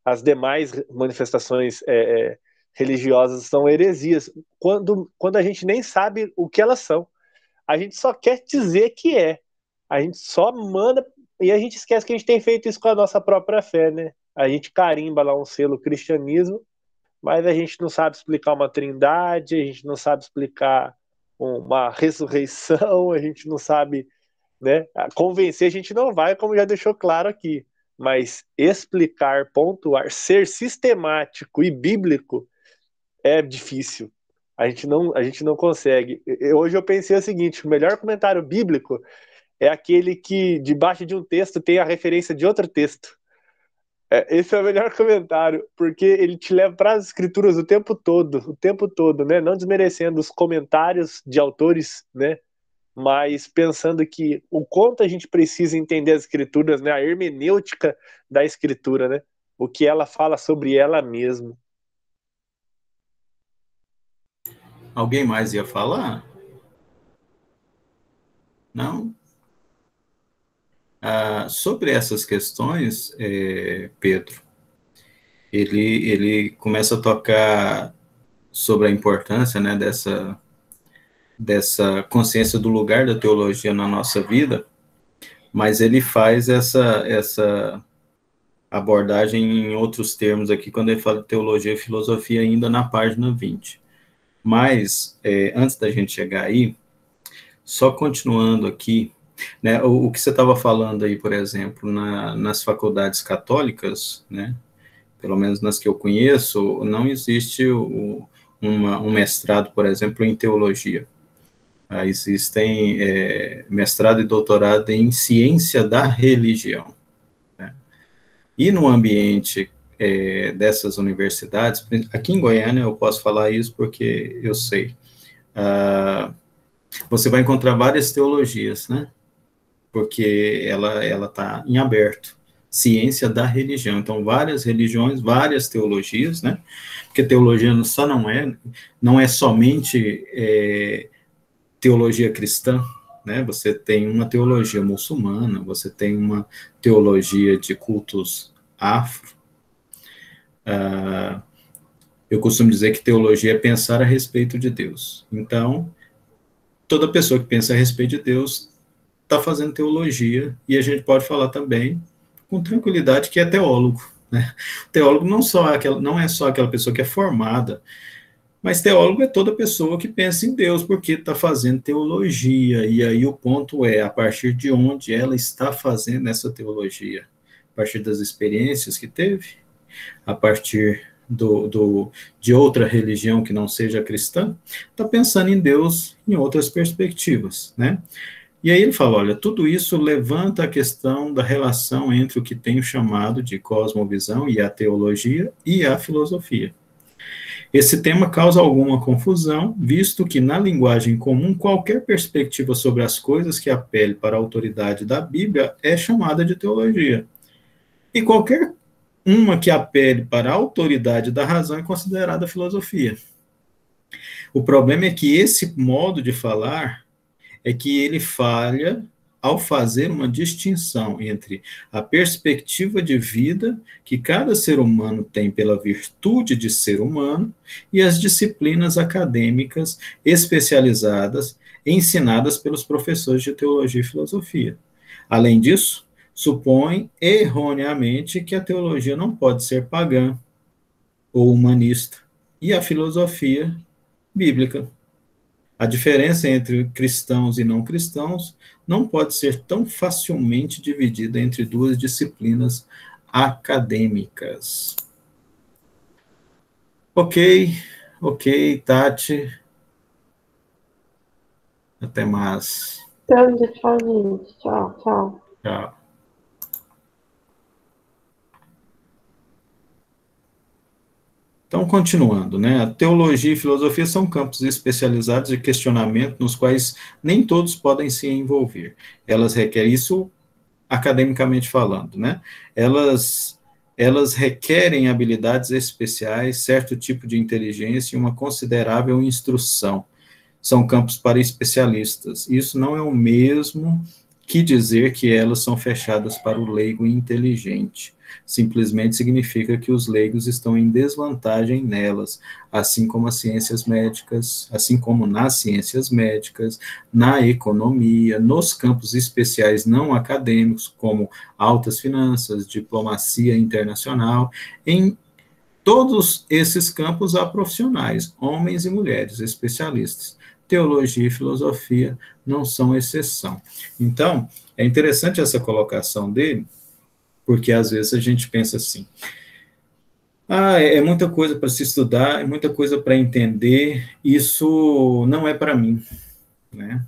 As demais manifestações é, é, religiosas são heresias, quando, quando a gente nem sabe o que elas são. A gente só quer dizer que é. A gente só manda e a gente esquece que a gente tem feito isso com a nossa própria fé, né? A gente carimba lá um selo cristianismo, mas a gente não sabe explicar uma trindade, a gente não sabe explicar uma ressurreição, a gente não sabe, né? Convencer a gente não vai, como já deixou claro aqui, mas explicar, pontuar, ser sistemático e bíblico é difícil. A gente não, a gente não consegue. Hoje eu pensei o seguinte: o melhor comentário bíblico é aquele que debaixo de um texto tem a referência de outro texto. É, esse é o melhor comentário, porque ele te leva para as escrituras o tempo todo, o tempo todo, né? Não desmerecendo os comentários de autores, né? Mas pensando que o quanto a gente precisa entender as escrituras, né? A hermenêutica da escritura, né? O que ela fala sobre ela mesma. Alguém mais ia falar? Não? Ah, sobre essas questões, é, Pedro, ele, ele começa a tocar sobre a importância né, dessa, dessa consciência do lugar da teologia na nossa vida, mas ele faz essa, essa abordagem em outros termos aqui, quando ele fala de teologia e filosofia, ainda na página 20. Mas, é, antes da gente chegar aí, só continuando aqui, né, o, o que você estava falando aí, por exemplo, na, nas faculdades católicas, né, pelo menos nas que eu conheço, não existe o, uma, um mestrado, por exemplo, em teologia. Ah, existem é, mestrado e doutorado em ciência da religião. E no ambiente é, dessas universidades, aqui em Goiânia eu posso falar isso porque eu sei, uh, você vai encontrar várias teologias, né? Porque ela ela está em aberto, ciência da religião. Então várias religiões, várias teologias, né? Porque teologia só não é não é somente é, teologia cristã, né? Você tem uma teologia muçulmana, você tem uma teologia de cultos afro. Uh, eu costumo dizer que teologia é pensar a respeito de Deus. Então, toda pessoa que pensa a respeito de Deus está fazendo teologia, e a gente pode falar também com tranquilidade que é teólogo. Né? Teólogo não, só é aquela, não é só aquela pessoa que é formada mas teólogo é toda pessoa que pensa em Deus, porque está fazendo teologia. E aí o ponto é a partir de onde ela está fazendo essa teologia. A partir das experiências que teve, a partir do, do, de outra religião que não seja cristã, está pensando em Deus em outras perspectivas, né? E aí ele fala, olha, tudo isso levanta a questão da relação entre o que tenho chamado de cosmovisão e a teologia e a filosofia. Esse tema causa alguma confusão, visto que na linguagem comum qualquer perspectiva sobre as coisas que apele para a autoridade da Bíblia é chamada de teologia. E qualquer uma que apele para a autoridade da razão é considerada filosofia. O problema é que esse modo de falar é que ele falha ao fazer uma distinção entre a perspectiva de vida que cada ser humano tem pela virtude de ser humano e as disciplinas acadêmicas especializadas ensinadas pelos professores de teologia e filosofia. Além disso, supõe erroneamente que a teologia não pode ser pagã ou humanista e a filosofia bíblica. A diferença entre cristãos e não cristãos não pode ser tão facilmente dividida entre duas disciplinas acadêmicas. Ok, ok, Tati. Até mais. Tchau, tchau. Tchau. Então, continuando, né? A teologia e filosofia são campos especializados de questionamento nos quais nem todos podem se envolver. Elas requerem isso academicamente falando, né? Elas elas requerem habilidades especiais, certo tipo de inteligência e uma considerável instrução. São campos para especialistas. Isso não é o mesmo que dizer que elas são fechadas para o leigo inteligente simplesmente significa que os leigos estão em desvantagem nelas, assim como as ciências médicas, assim como nas ciências médicas, na economia, nos campos especiais não acadêmicos, como altas finanças, diplomacia internacional, em todos esses campos há profissionais, homens e mulheres, especialistas. Teologia e filosofia não são exceção. Então, é interessante essa colocação dele, porque às vezes a gente pensa assim: ah, é, é muita coisa para se estudar, é muita coisa para entender, isso não é para mim, né?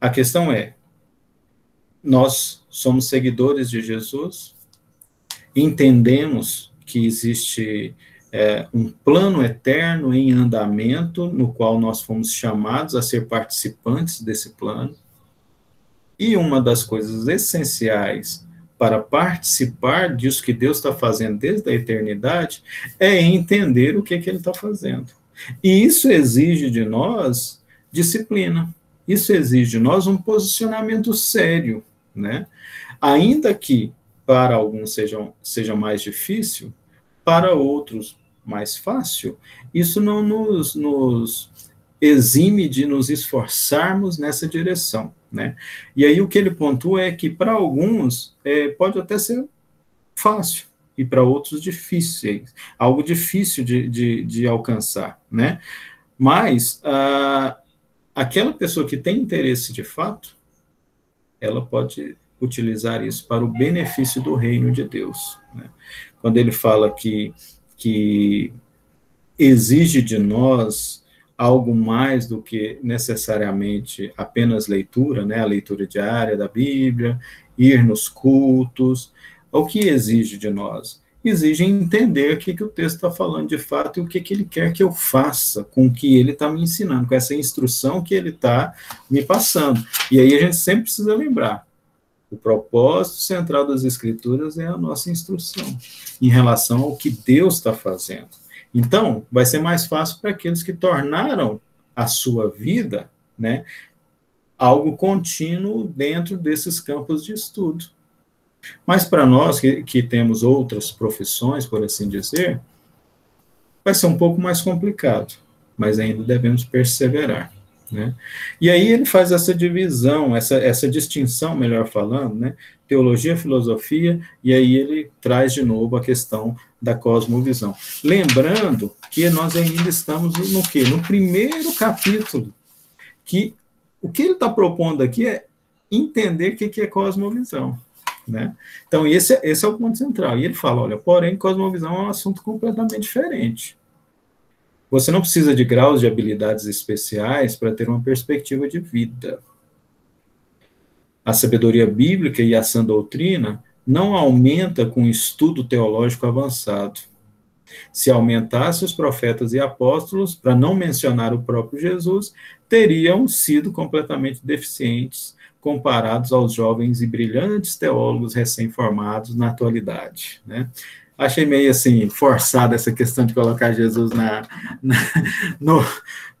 A questão é: nós somos seguidores de Jesus, entendemos que existe é, um plano eterno em andamento, no qual nós fomos chamados a ser participantes desse plano, e uma das coisas essenciais para participar disso que Deus está fazendo desde a eternidade, é entender o que, que Ele está fazendo. E isso exige de nós disciplina. Isso exige de nós um posicionamento sério, né? Ainda que para alguns seja, seja mais difícil, para outros mais fácil, isso não nos, nos exime de nos esforçarmos nessa direção, né? E aí o que ele pontua é que para alguns é, pode até ser fácil e para outros difíceis, algo difícil de, de, de alcançar, né? Mas ah, aquela pessoa que tem interesse de fato, ela pode utilizar isso para o benefício do reino de Deus. Né? Quando ele fala que, que exige de nós algo mais do que necessariamente apenas leitura, né, a leitura diária da Bíblia, ir nos cultos, o que exige de nós? Exige entender o que, que o texto está falando de fato e o que, que ele quer que eu faça com o que ele está me ensinando, com essa instrução que ele está me passando. E aí a gente sempre precisa lembrar, o propósito central das Escrituras é a nossa instrução em relação ao que Deus está fazendo. Então, vai ser mais fácil para aqueles que tornaram a sua vida, né, algo contínuo dentro desses campos de estudo. Mas para nós que, que temos outras profissões, por assim dizer, vai ser um pouco mais complicado, mas ainda devemos perseverar. Né? E aí ele faz essa divisão, essa, essa distinção, melhor falando, né? Teologia, filosofia, e aí ele traz de novo a questão da cosmovisão. Lembrando que nós ainda estamos no quê? No primeiro capítulo, que o que ele está propondo aqui é entender o que é cosmovisão. Né? Então, esse, esse é o ponto central. E ele fala: olha, porém, cosmovisão é um assunto completamente diferente. Você não precisa de graus de habilidades especiais para ter uma perspectiva de vida. A sabedoria bíblica e a sã doutrina não aumenta com estudo teológico avançado. Se aumentasse os profetas e apóstolos, para não mencionar o próprio Jesus, teriam sido completamente deficientes comparados aos jovens e brilhantes teólogos recém-formados na atualidade. Né? Achei meio assim, forçada essa questão de colocar Jesus na, na, no,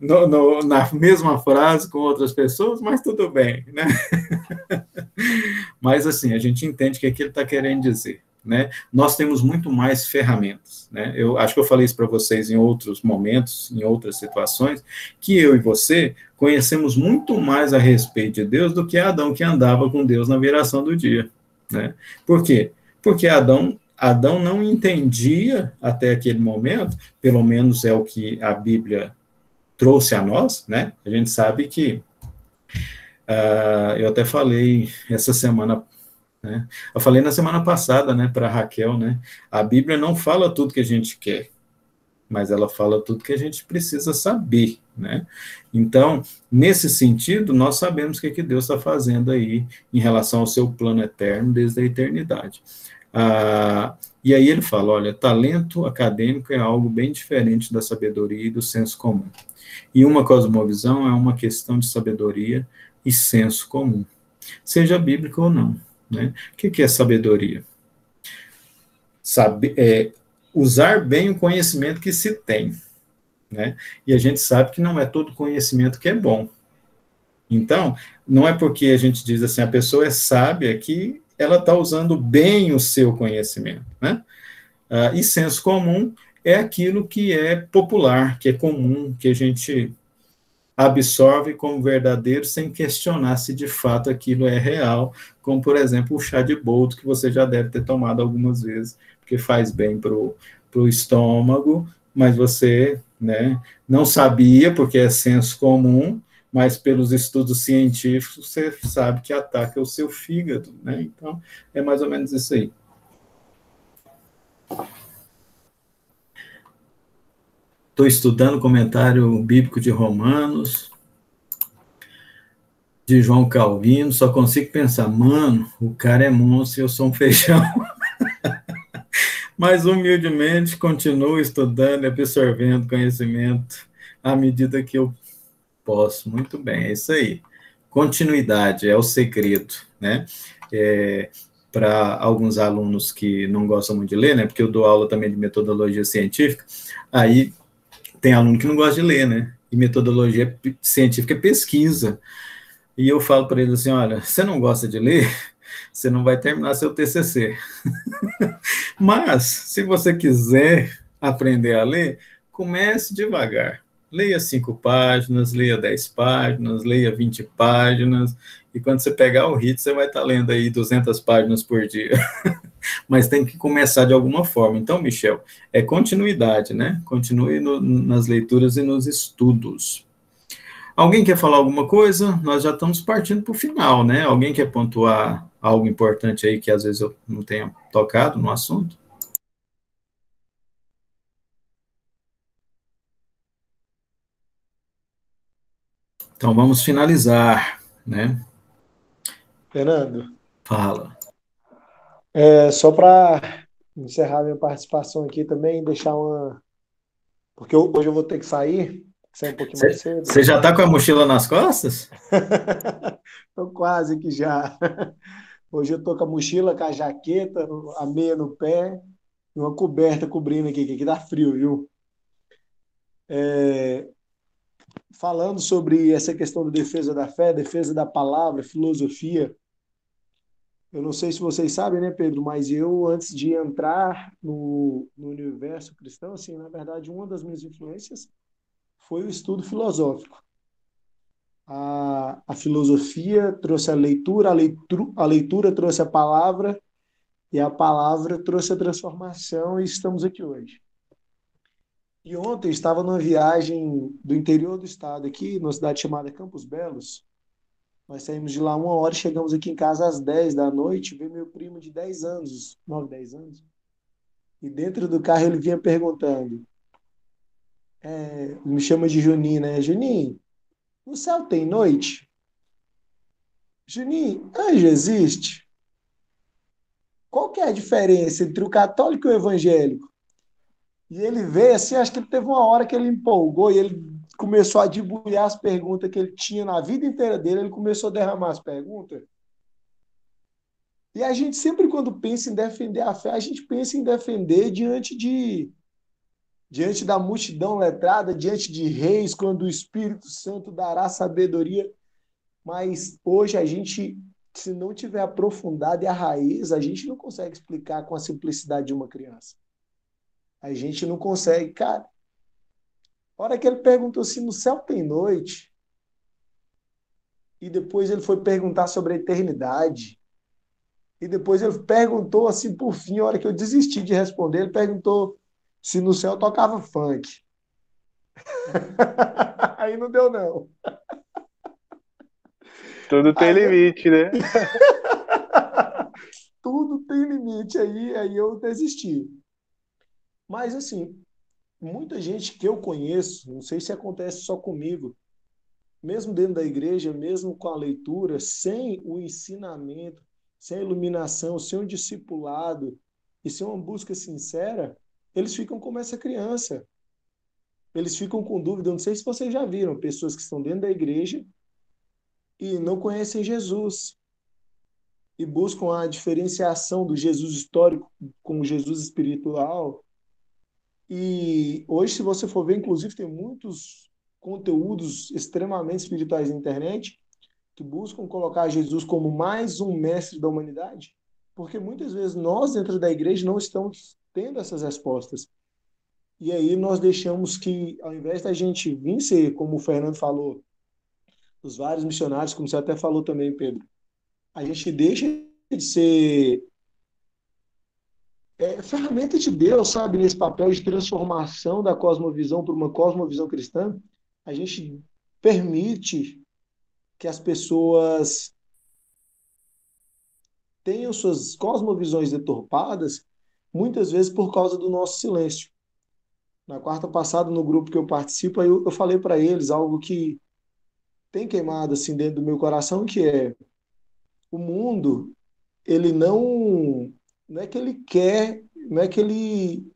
no, no, na mesma frase com outras pessoas, mas tudo bem, né? mas assim, a gente entende o que, é que ele está querendo dizer. Né? Nós temos muito mais ferramentas. Né? Eu acho que eu falei isso para vocês em outros momentos, em outras situações, que eu e você conhecemos muito mais a respeito de Deus do que Adão que andava com Deus na viração do dia. Né? Por quê? Porque Adão Adão não entendia até aquele momento, pelo menos é o que a Bíblia trouxe a nós, né? A gente sabe que uh, eu até falei essa semana, né? Eu falei na semana passada, né, para Raquel, né? A Bíblia não fala tudo que a gente quer, mas ela fala tudo que a gente precisa saber, né? Então, nesse sentido, nós sabemos o que, que Deus está fazendo aí em relação ao seu plano eterno desde a eternidade. Ah, e aí ele fala: olha, talento acadêmico é algo bem diferente da sabedoria e do senso comum. E uma cosmovisão é uma questão de sabedoria e senso comum, seja bíblico ou não. Né? O que é sabedoria? Sabe, é, usar bem o conhecimento que se tem. Né? E a gente sabe que não é todo conhecimento que é bom. Então, não é porque a gente diz assim, a pessoa é sábia que ela está usando bem o seu conhecimento. Né? Ah, e senso comum é aquilo que é popular, que é comum, que a gente absorve como verdadeiro sem questionar se de fato aquilo é real, como por exemplo o chá de boldo que você já deve ter tomado algumas vezes, porque faz bem para o estômago, mas você né, não sabia, porque é senso comum, mas pelos estudos científicos você sabe que ataca o seu fígado, né? Então, é mais ou menos isso aí. Estou estudando o comentário bíblico de Romanos, de João Calvino, só consigo pensar, mano, o cara é monstro e eu sou um feijão. Mas humildemente continuo estudando e absorvendo conhecimento à medida que eu Posso, muito bem, é isso aí. Continuidade é o segredo, né? É, para alguns alunos que não gostam muito de ler, né? Porque eu dou aula também de metodologia científica, aí tem aluno que não gosta de ler, né? E metodologia científica é pesquisa. E eu falo para eles assim: olha, você não gosta de ler, você não vai terminar seu TCC. Mas, se você quiser aprender a ler, comece devagar Leia cinco páginas, leia dez páginas, leia vinte páginas, e quando você pegar o ritmo, você vai estar lendo aí 200 páginas por dia. Mas tem que começar de alguma forma. Então, Michel, é continuidade, né? Continue no, nas leituras e nos estudos. Alguém quer falar alguma coisa? Nós já estamos partindo para o final, né? Alguém quer pontuar algo importante aí que às vezes eu não tenha tocado no assunto? Então vamos finalizar, né? Fernando. Fala. É, só para encerrar minha participação aqui também, deixar uma. Porque hoje eu vou ter que sair, sair um pouquinho cê, mais cedo. Você já está com a mochila nas costas? Estou quase que já. Hoje eu estou com a mochila, com a jaqueta, a meia no pé e uma coberta cobrindo aqui, que aqui dá frio, viu? É, falando sobre essa questão da defesa da fé, defesa da palavra, filosofia. Eu não sei se vocês sabem, né, Pedro, mas eu, antes de entrar no, no universo cristão, assim, na verdade, uma das minhas influências foi o estudo filosófico. A, a filosofia trouxe a leitura, a leitura, a leitura trouxe a palavra, e a palavra trouxe a transformação, e estamos aqui hoje. E ontem estava numa viagem do interior do estado aqui, numa cidade chamada Campos Belos. Nós saímos de lá uma hora e chegamos aqui em casa às 10 da noite, veio meu primo de 10 anos, 9, 10 anos. E dentro do carro ele vinha perguntando, é, me chama de Juninho, né? Juninho, o céu tem noite? Juninho, anjo existe? Qual que é a diferença entre o católico e o evangélico? E ele veio assim, acho que ele teve uma hora que ele empolgou e ele começou a debulhar as perguntas que ele tinha na vida inteira dele, ele começou a derramar as perguntas. E a gente sempre, quando pensa em defender a fé, a gente pensa em defender diante de diante da multidão letrada, diante de reis, quando o Espírito Santo dará sabedoria. Mas hoje a gente, se não tiver aprofundado e a raiz, a gente não consegue explicar com a simplicidade de uma criança. A gente não consegue, cara. A hora que ele perguntou se no céu tem noite, e depois ele foi perguntar sobre a eternidade, e depois ele perguntou assim, por fim, a hora que eu desisti de responder, ele perguntou se no céu tocava funk. Aí não deu, não. Tudo tem aí, limite, né? Tudo tem limite aí, aí eu desisti. Mas, assim, muita gente que eu conheço, não sei se acontece só comigo, mesmo dentro da igreja, mesmo com a leitura, sem o ensinamento, sem a iluminação, sem o discipulado e sem uma busca sincera, eles ficam como essa criança. Eles ficam com dúvida. não sei se vocês já viram pessoas que estão dentro da igreja e não conhecem Jesus e buscam a diferenciação do Jesus histórico com o Jesus espiritual e hoje, se você for ver, inclusive, tem muitos conteúdos extremamente espirituais na internet que buscam colocar Jesus como mais um mestre da humanidade, porque muitas vezes nós, dentro da igreja, não estamos tendo essas respostas. E aí nós deixamos que, ao invés da gente vir ser, como o Fernando falou, os vários missionários, como você até falou também, Pedro, a gente deixa de ser é, ferramenta de Deus, sabe, nesse papel de transformação da cosmovisão para uma cosmovisão cristã, a gente permite que as pessoas tenham suas cosmovisões deturpadas, muitas vezes por causa do nosso silêncio. Na quarta passada, no grupo que eu participo, eu, eu falei para eles algo que tem queimado assim dentro do meu coração, que é o mundo, ele não não é que ele quer, não é que ele.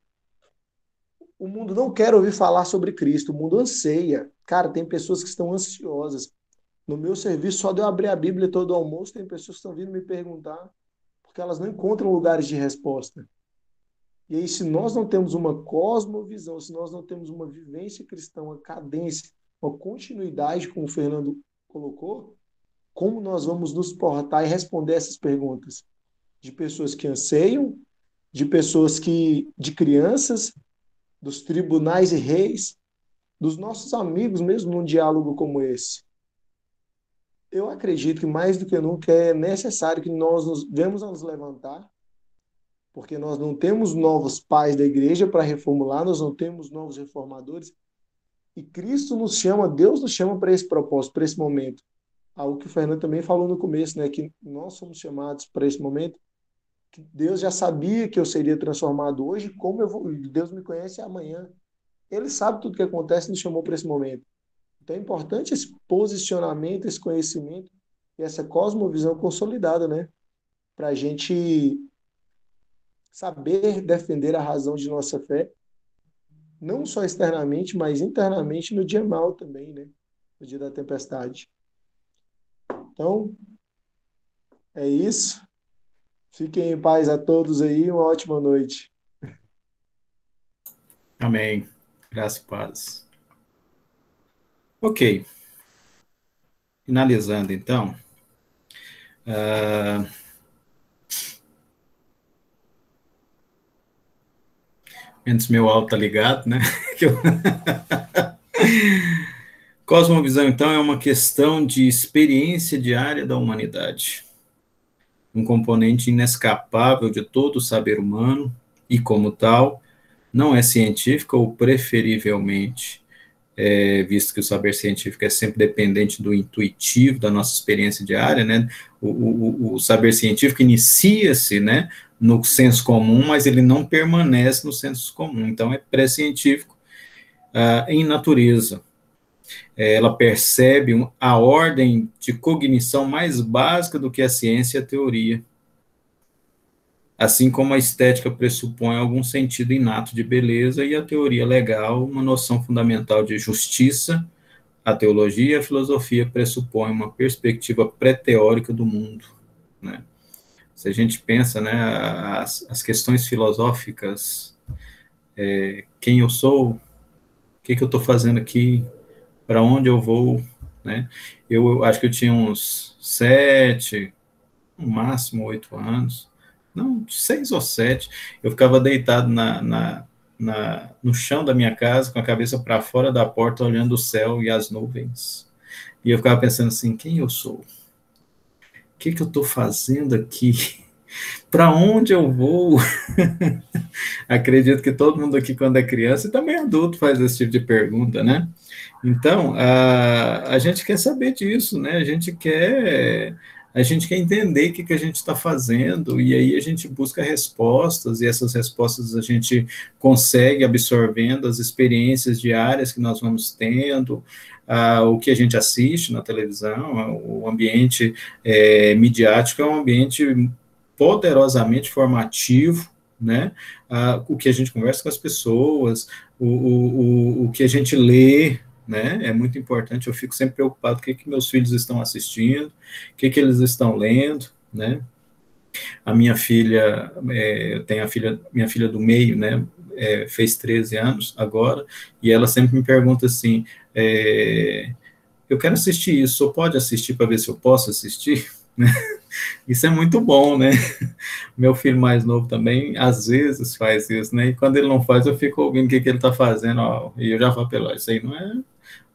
O mundo não quer ouvir falar sobre Cristo, o mundo anseia. Cara, tem pessoas que estão ansiosas. No meu serviço, só de eu abrir a Bíblia todo almoço, tem pessoas que estão vindo me perguntar, porque elas não encontram lugares de resposta. E aí, se nós não temos uma cosmovisão, se nós não temos uma vivência cristã, uma cadência, uma continuidade, como o Fernando colocou, como nós vamos nos portar e responder essas perguntas? De pessoas que anseiam, de pessoas que, de crianças, dos tribunais e reis, dos nossos amigos, mesmo num diálogo como esse. Eu acredito que mais do que nunca é necessário que nós nos vemos a nos levantar, porque nós não temos novos pais da igreja para reformular, nós não temos novos reformadores, e Cristo nos chama, Deus nos chama para esse propósito, para esse momento. Algo que o Fernando também falou no começo, né, que nós somos chamados para esse momento, Deus já sabia que eu seria transformado hoje, como eu vou, Deus me conhece amanhã. Ele sabe tudo que acontece e nos chamou para esse momento. Então é importante esse posicionamento, esse conhecimento e essa cosmovisão consolidada, né? Para a gente saber defender a razão de nossa fé não só externamente, mas internamente no dia mal também, né? No dia da tempestade. Então, é isso. Fiquem em paz a todos aí, uma ótima noite. Amém. Graças e paz. Ok. Finalizando, então. Uh, Menos meu alto tá ligado, né? Cosmovisão, então, é uma questão de experiência diária da humanidade. Um componente inescapável de todo o saber humano e, como tal, não é científica ou preferivelmente, é, visto que o saber científico é sempre dependente do intuitivo, da nossa experiência diária, né? O, o, o saber científico inicia-se, né, no senso comum, mas ele não permanece no senso comum. Então, é pré-científico uh, em natureza. É, ela percebe a ordem de cognição mais básica do que a ciência e a teoria. Assim como a estética pressupõe algum sentido inato de beleza e a teoria legal uma noção fundamental de justiça, a teologia e a filosofia pressupõem uma perspectiva pré-teórica do mundo. Né? se a gente pensa, né, as, as questões filosóficas, é, quem eu sou, o que, que eu estou fazendo aqui, para onde eu vou, né? Eu, eu, acho que eu tinha uns sete, no máximo oito anos, não, seis ou sete, eu ficava deitado na, na, na no chão da minha casa, com a cabeça para fora da porta, olhando o céu e as nuvens. E eu ficava pensando assim, quem eu sou? o que, que eu estou fazendo aqui? Para onde eu vou? Acredito que todo mundo aqui, quando é criança, e também adulto, faz esse tipo de pergunta, né? Então, a, a gente quer saber disso, né? A gente quer a gente quer entender o que, que a gente está fazendo, e aí a gente busca respostas, e essas respostas a gente consegue absorvendo as experiências diárias que nós vamos tendo, ah, o que a gente assiste na televisão, o ambiente é, midiático é um ambiente poderosamente formativo, né? Ah, o que a gente conversa com as pessoas, o, o, o que a gente lê, né? É muito importante. Eu fico sempre preocupado o que, que meus filhos estão assistindo, o que, que eles estão lendo, né? A minha filha, é, eu tenho a filha, minha filha do meio, né? É, fez 13 anos agora, e ela sempre me pergunta assim: é, eu quero assistir isso, só pode assistir para ver se eu posso assistir? Isso é muito bom, né? Meu filho mais novo também, às vezes, faz isso, né? E quando ele não faz, eu fico ouvindo o que, que ele está fazendo, ó, e eu já falo pelo isso aí não é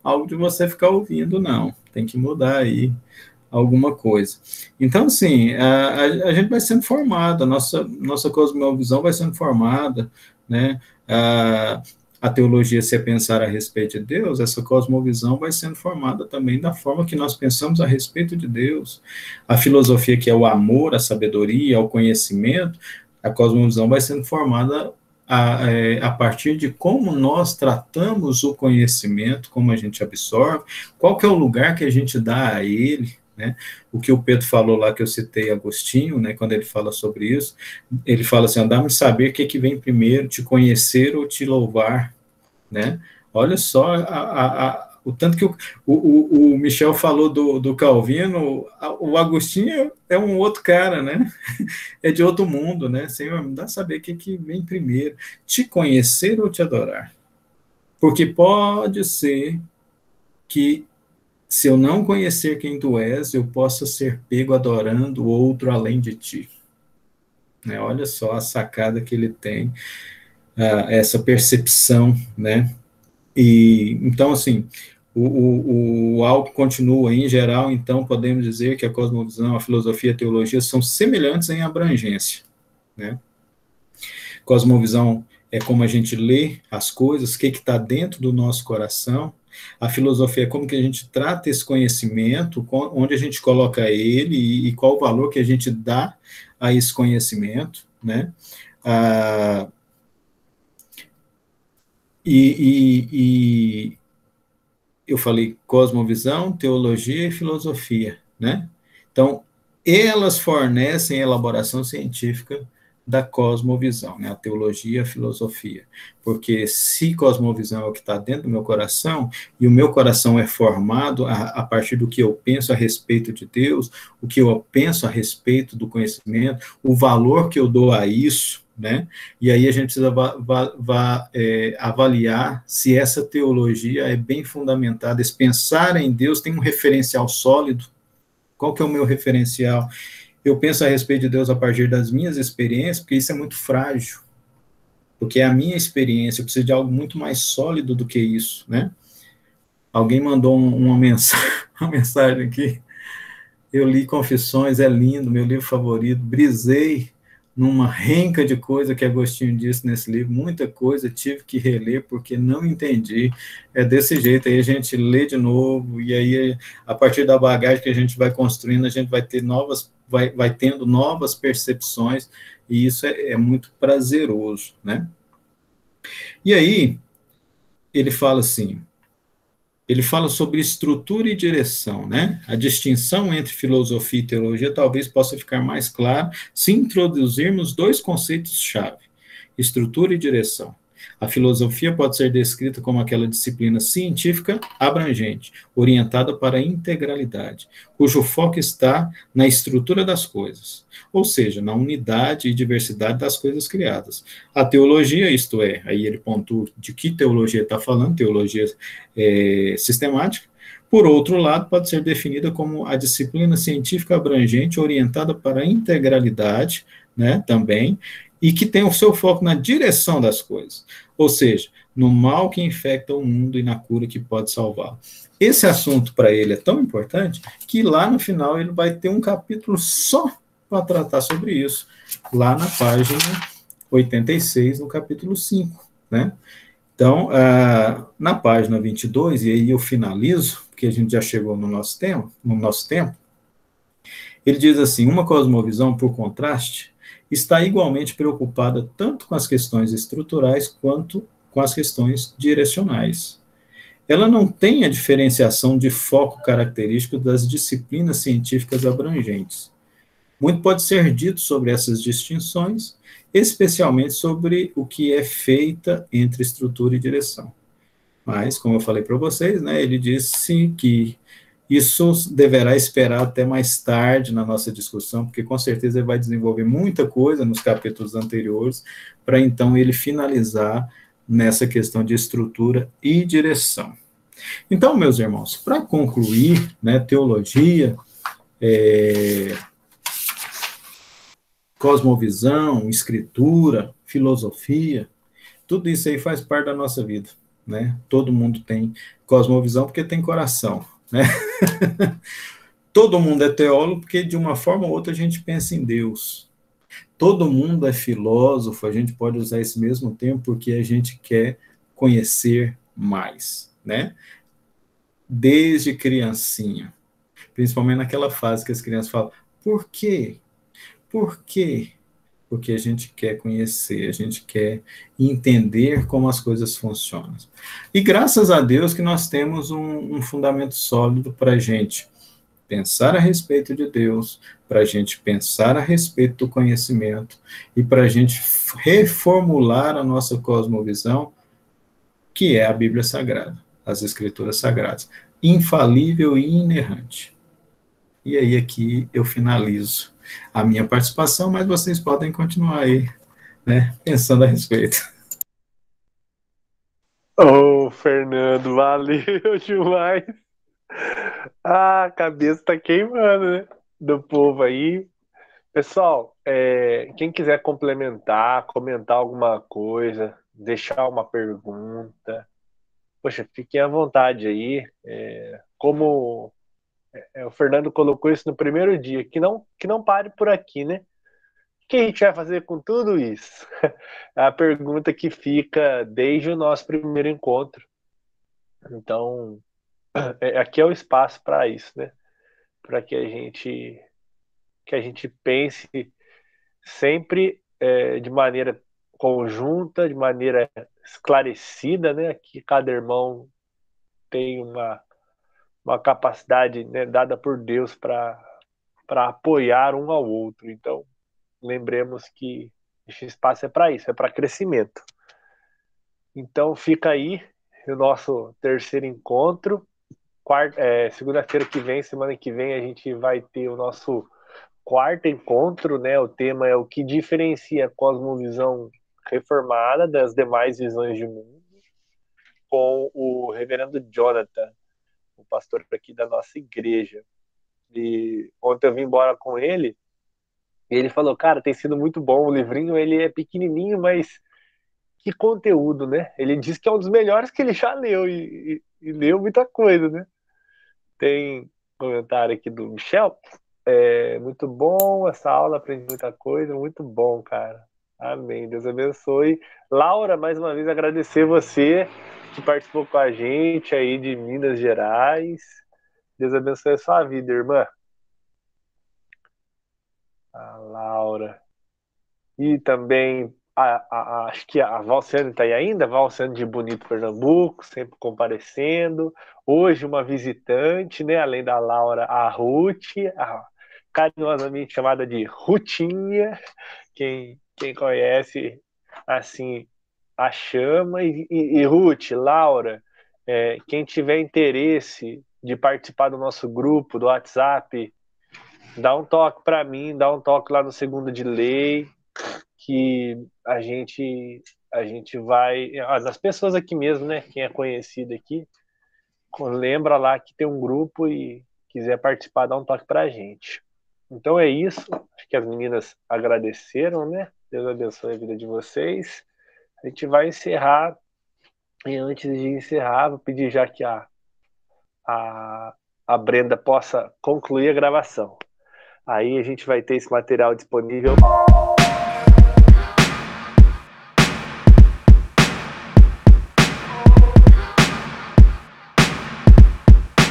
algo de você ficar ouvindo, não. Tem que mudar aí alguma coisa. Então, assim, a, a, gente vai sendo formada, a nossa, nossa cosmovisão vai sendo formada, né? A teologia se é pensar a respeito de Deus, essa cosmovisão vai sendo formada também da forma que nós pensamos a respeito de Deus. A filosofia, que é o amor, a sabedoria, o conhecimento, a cosmovisão vai sendo formada a, é, a, partir de como nós tratamos o conhecimento, como a gente absorve, qual que é o lugar que a gente dá a ele, né? O que o Pedro falou lá, que eu citei Agostinho, né, quando ele fala sobre isso, ele fala assim, dá-me saber o que, que vem primeiro, te conhecer ou te louvar, né? Olha só a, a, a, o tanto que o, o, o, Michel falou do, do Calvino, o Agostinho é um outro cara, né? É de outro mundo, né? Senhor, me dá saber o que, que vem primeiro, te conhecer ou te adorar. Porque pode ser que se eu não conhecer quem tu és, eu possa ser pego adorando outro além de ti. Né? Olha só a sacada que ele tem, uh, essa percepção, né? e então, assim, o, o, o algo continua em geral, então podemos dizer que a cosmovisão, a filosofia a teologia são semelhantes em abrangência, né? Cosmovisão é como a gente lê as coisas, o que está dentro do nosso coração. A filosofia é como que a gente trata esse conhecimento, onde a gente coloca ele e, qual o valor que a gente dá a esse conhecimento, né? Ah, e, e, e, eu falei cosmovisão, teologia e filosofia, né? Então, elas fornecem elaboração científica da cosmovisão, né? a teologia a filosofia. Porque se cosmovisão é o que está dentro do meu coração, e o meu coração é formado a, a, partir do que eu penso a respeito de Deus, o que eu penso a respeito do conhecimento, o valor que eu dou a isso, né? E aí a gente precisa va, va, va, é, avaliar se essa teologia é bem fundamentada, esse pensar em Deus tem um referencial sólido. Qual que é o meu referencial? Eu penso a respeito de Deus a partir das minhas experiências, porque isso é muito frágil. Porque é a minha experiência, eu preciso de algo muito mais sólido do que isso, né? Alguém mandou uma mensagem, uma mensagem aqui. Eu li Confissões, é lindo, meu livro favorito. Brisei numa renca de coisa que Agostinho disse nesse livro, muita coisa tive que reler porque não entendi. É desse jeito, aí a gente lê de novo, e aí a partir da bagagem que a gente vai construindo, a gente vai ter novas vai, vai tendo novas percepções, e isso é, é muito prazeroso, né? E aí, ele fala assim, ele fala sobre estrutura e direção, né? A distinção entre filosofia e teologia talvez possa ficar mais clara se introduzirmos dois conceitos-chave: estrutura e direção. A filosofia pode ser descrita como aquela disciplina científica abrangente, orientada para a integralidade, cujo foco está na estrutura das coisas, ou seja, na unidade e diversidade das coisas criadas. A teologia, isto é, aí ele pontua de que teologia está falando, teologia é, sistemática, por outro lado, pode ser definida como a disciplina científica abrangente orientada para a integralidade, né, também, e que tem o seu foco na direção das coisas, ou seja, no mal que infecta o mundo e na cura que pode salvá-lo. Esse assunto para ele é tão importante que lá no final ele vai ter um capítulo só para tratar sobre isso, lá na página 86, no capítulo 5, né? Então, uh, na página 22, e aí eu finalizo, porque a gente já chegou no nosso tempo, no nosso tempo, ele diz assim: uma cosmovisão, por contraste, está igualmente preocupada tanto com as questões estruturais quanto com as questões direcionais. Ela não tem a diferenciação de foco característico das disciplinas científicas abrangentes. Muito pode ser dito sobre essas distinções, especialmente sobre o que é feita entre estrutura e direção. Mas, como eu falei para vocês, né, ele disse que isso deverá esperar até mais tarde na nossa discussão, porque com certeza ele vai desenvolver muita coisa nos capítulos anteriores, para então ele finalizar nessa questão de estrutura e direção. Então, meus irmãos, para concluir, né, teologia, é, cosmovisão, escritura, filosofia, tudo isso aí faz parte da nossa vida, né? Todo mundo tem cosmovisão porque tem coração, né? Todo mundo é teólogo porque, de uma forma ou outra, a gente pensa em Deus. Todo mundo é filósofo, a gente pode usar esse mesmo termo porque a gente quer conhecer mais, né? Desde criancinha, principalmente naquela fase que as crianças falam: por quê? Por quê? Porque a gente quer conhecer, a gente quer entender como as coisas funcionam. E graças a Deus que nós temos um, um fundamento sólido para a gente pensar a respeito de Deus, para a gente pensar a respeito do conhecimento e para a gente reformular a nossa cosmovisão, que é a Bíblia Sagrada, as Escrituras Sagradas, infalível e inerrante. E aí aqui eu finalizo a minha participação, mas vocês podem continuar aí, né, pensando a respeito. Ô, oh, Fernando, valeu demais. Ah, a cabeça tá queimando, né? Do povo aí. Pessoal, é, quem quiser complementar, comentar alguma coisa, deixar uma pergunta, poxa, fiquem à vontade aí. É, como é, o Fernando colocou isso no primeiro dia, que não, que não pare por aqui, né? O que a gente vai fazer com tudo isso? É a pergunta que fica desde o nosso primeiro encontro. Então, é, aqui é o espaço para isso, né? Para que a gente que a gente pense sempre é, de maneira conjunta, de maneira esclarecida, né? Que cada irmão tem uma, uma capacidade né, dada por Deus para apoiar um ao outro. Então, lembremos que esse espaço é para isso, é para crescimento. Então, fica aí o nosso terceiro encontro. É, Segunda-feira que vem, semana que vem, a gente vai ter o nosso quarto encontro, né? O tema é o que diferencia a cosmovisão reformada das demais visões de mundo, com o reverendo Jonathan, o pastor aqui da nossa igreja. E ontem eu vim embora com ele, e ele falou, cara, tem sido muito bom o livrinho, ele é pequenininho, mas que conteúdo, né? Ele diz que é um dos melhores que ele já leu, e, e, e leu muita coisa, né? Tem comentário aqui do Michel, é muito bom essa aula, aprendi muita coisa, muito bom, cara. Amém. Deus abençoe. Laura, mais uma vez agradecer você que participou com a gente aí de Minas Gerais. Deus abençoe a sua vida, irmã. A Laura. E também a, a, acho que a Valciane está aí ainda, Valciane de Bonito Pernambuco, sempre comparecendo. Hoje uma visitante, né? Além da Laura, a Ruth, a, carinhosamente chamada de Rutinha, quem, quem conhece assim a chama. E, e, e Ruth, Laura, é, quem tiver interesse de participar do nosso grupo do WhatsApp, dá um toque para mim, dá um toque lá no segundo de lei, que a gente a gente vai as pessoas aqui mesmo, né? Quem é conhecido aqui, lembra lá que tem um grupo e quiser participar, dá um toque para a gente. Então é isso. Acho que as meninas agradeceram, né? Deus abençoe a vida de vocês. A gente vai encerrar. E antes de encerrar, vou pedir já que a, a, a Brenda possa concluir a gravação. Aí a gente vai ter esse material disponível